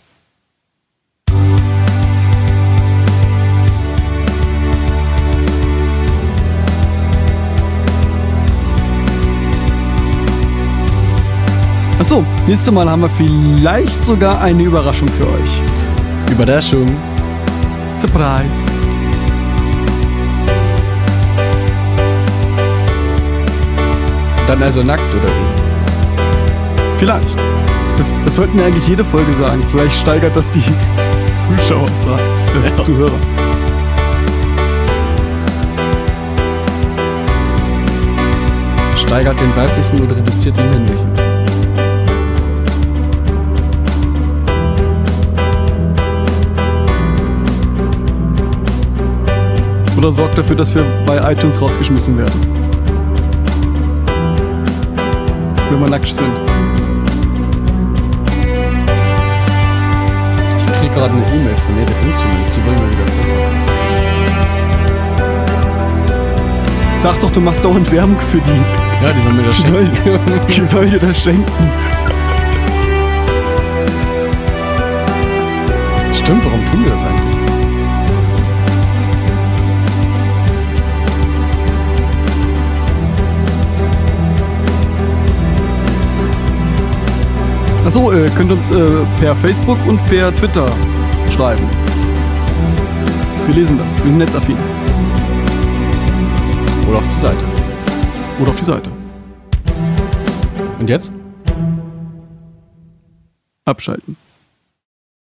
Speaker 1: Achso, nächstes Mal haben wir vielleicht sogar eine Überraschung für euch.
Speaker 2: Überraschung.
Speaker 1: Surprise!
Speaker 2: Dann also nackt oder wie?
Speaker 1: Vielleicht. Das, das sollten wir eigentlich jede Folge sagen. Vielleicht steigert das die Zuschauerzahl, äh, Zuhörer.
Speaker 2: Steigert den weiblichen oder reduziert den männlichen?
Speaker 1: Oder sorgt dafür, dass wir bei iTunes rausgeschmissen werden. Wenn wir nackt sind.
Speaker 2: Ich krieg gerade eine E-Mail von Native Instruments, die wollen wir wieder zurückverkaufen.
Speaker 1: Sag doch, du machst dauernd Werbung für die.
Speaker 2: Ja, die sollen mir das schenken.
Speaker 1: die soll dir das schenken.
Speaker 2: Stimmt, warum tun wir das eigentlich?
Speaker 1: Achso, ihr könnt uns äh, per Facebook und per Twitter schreiben. Wir lesen das. Wir sind netzaffin.
Speaker 2: Oder auf die Seite.
Speaker 1: Oder auf die Seite.
Speaker 2: Und jetzt?
Speaker 1: Abschalten.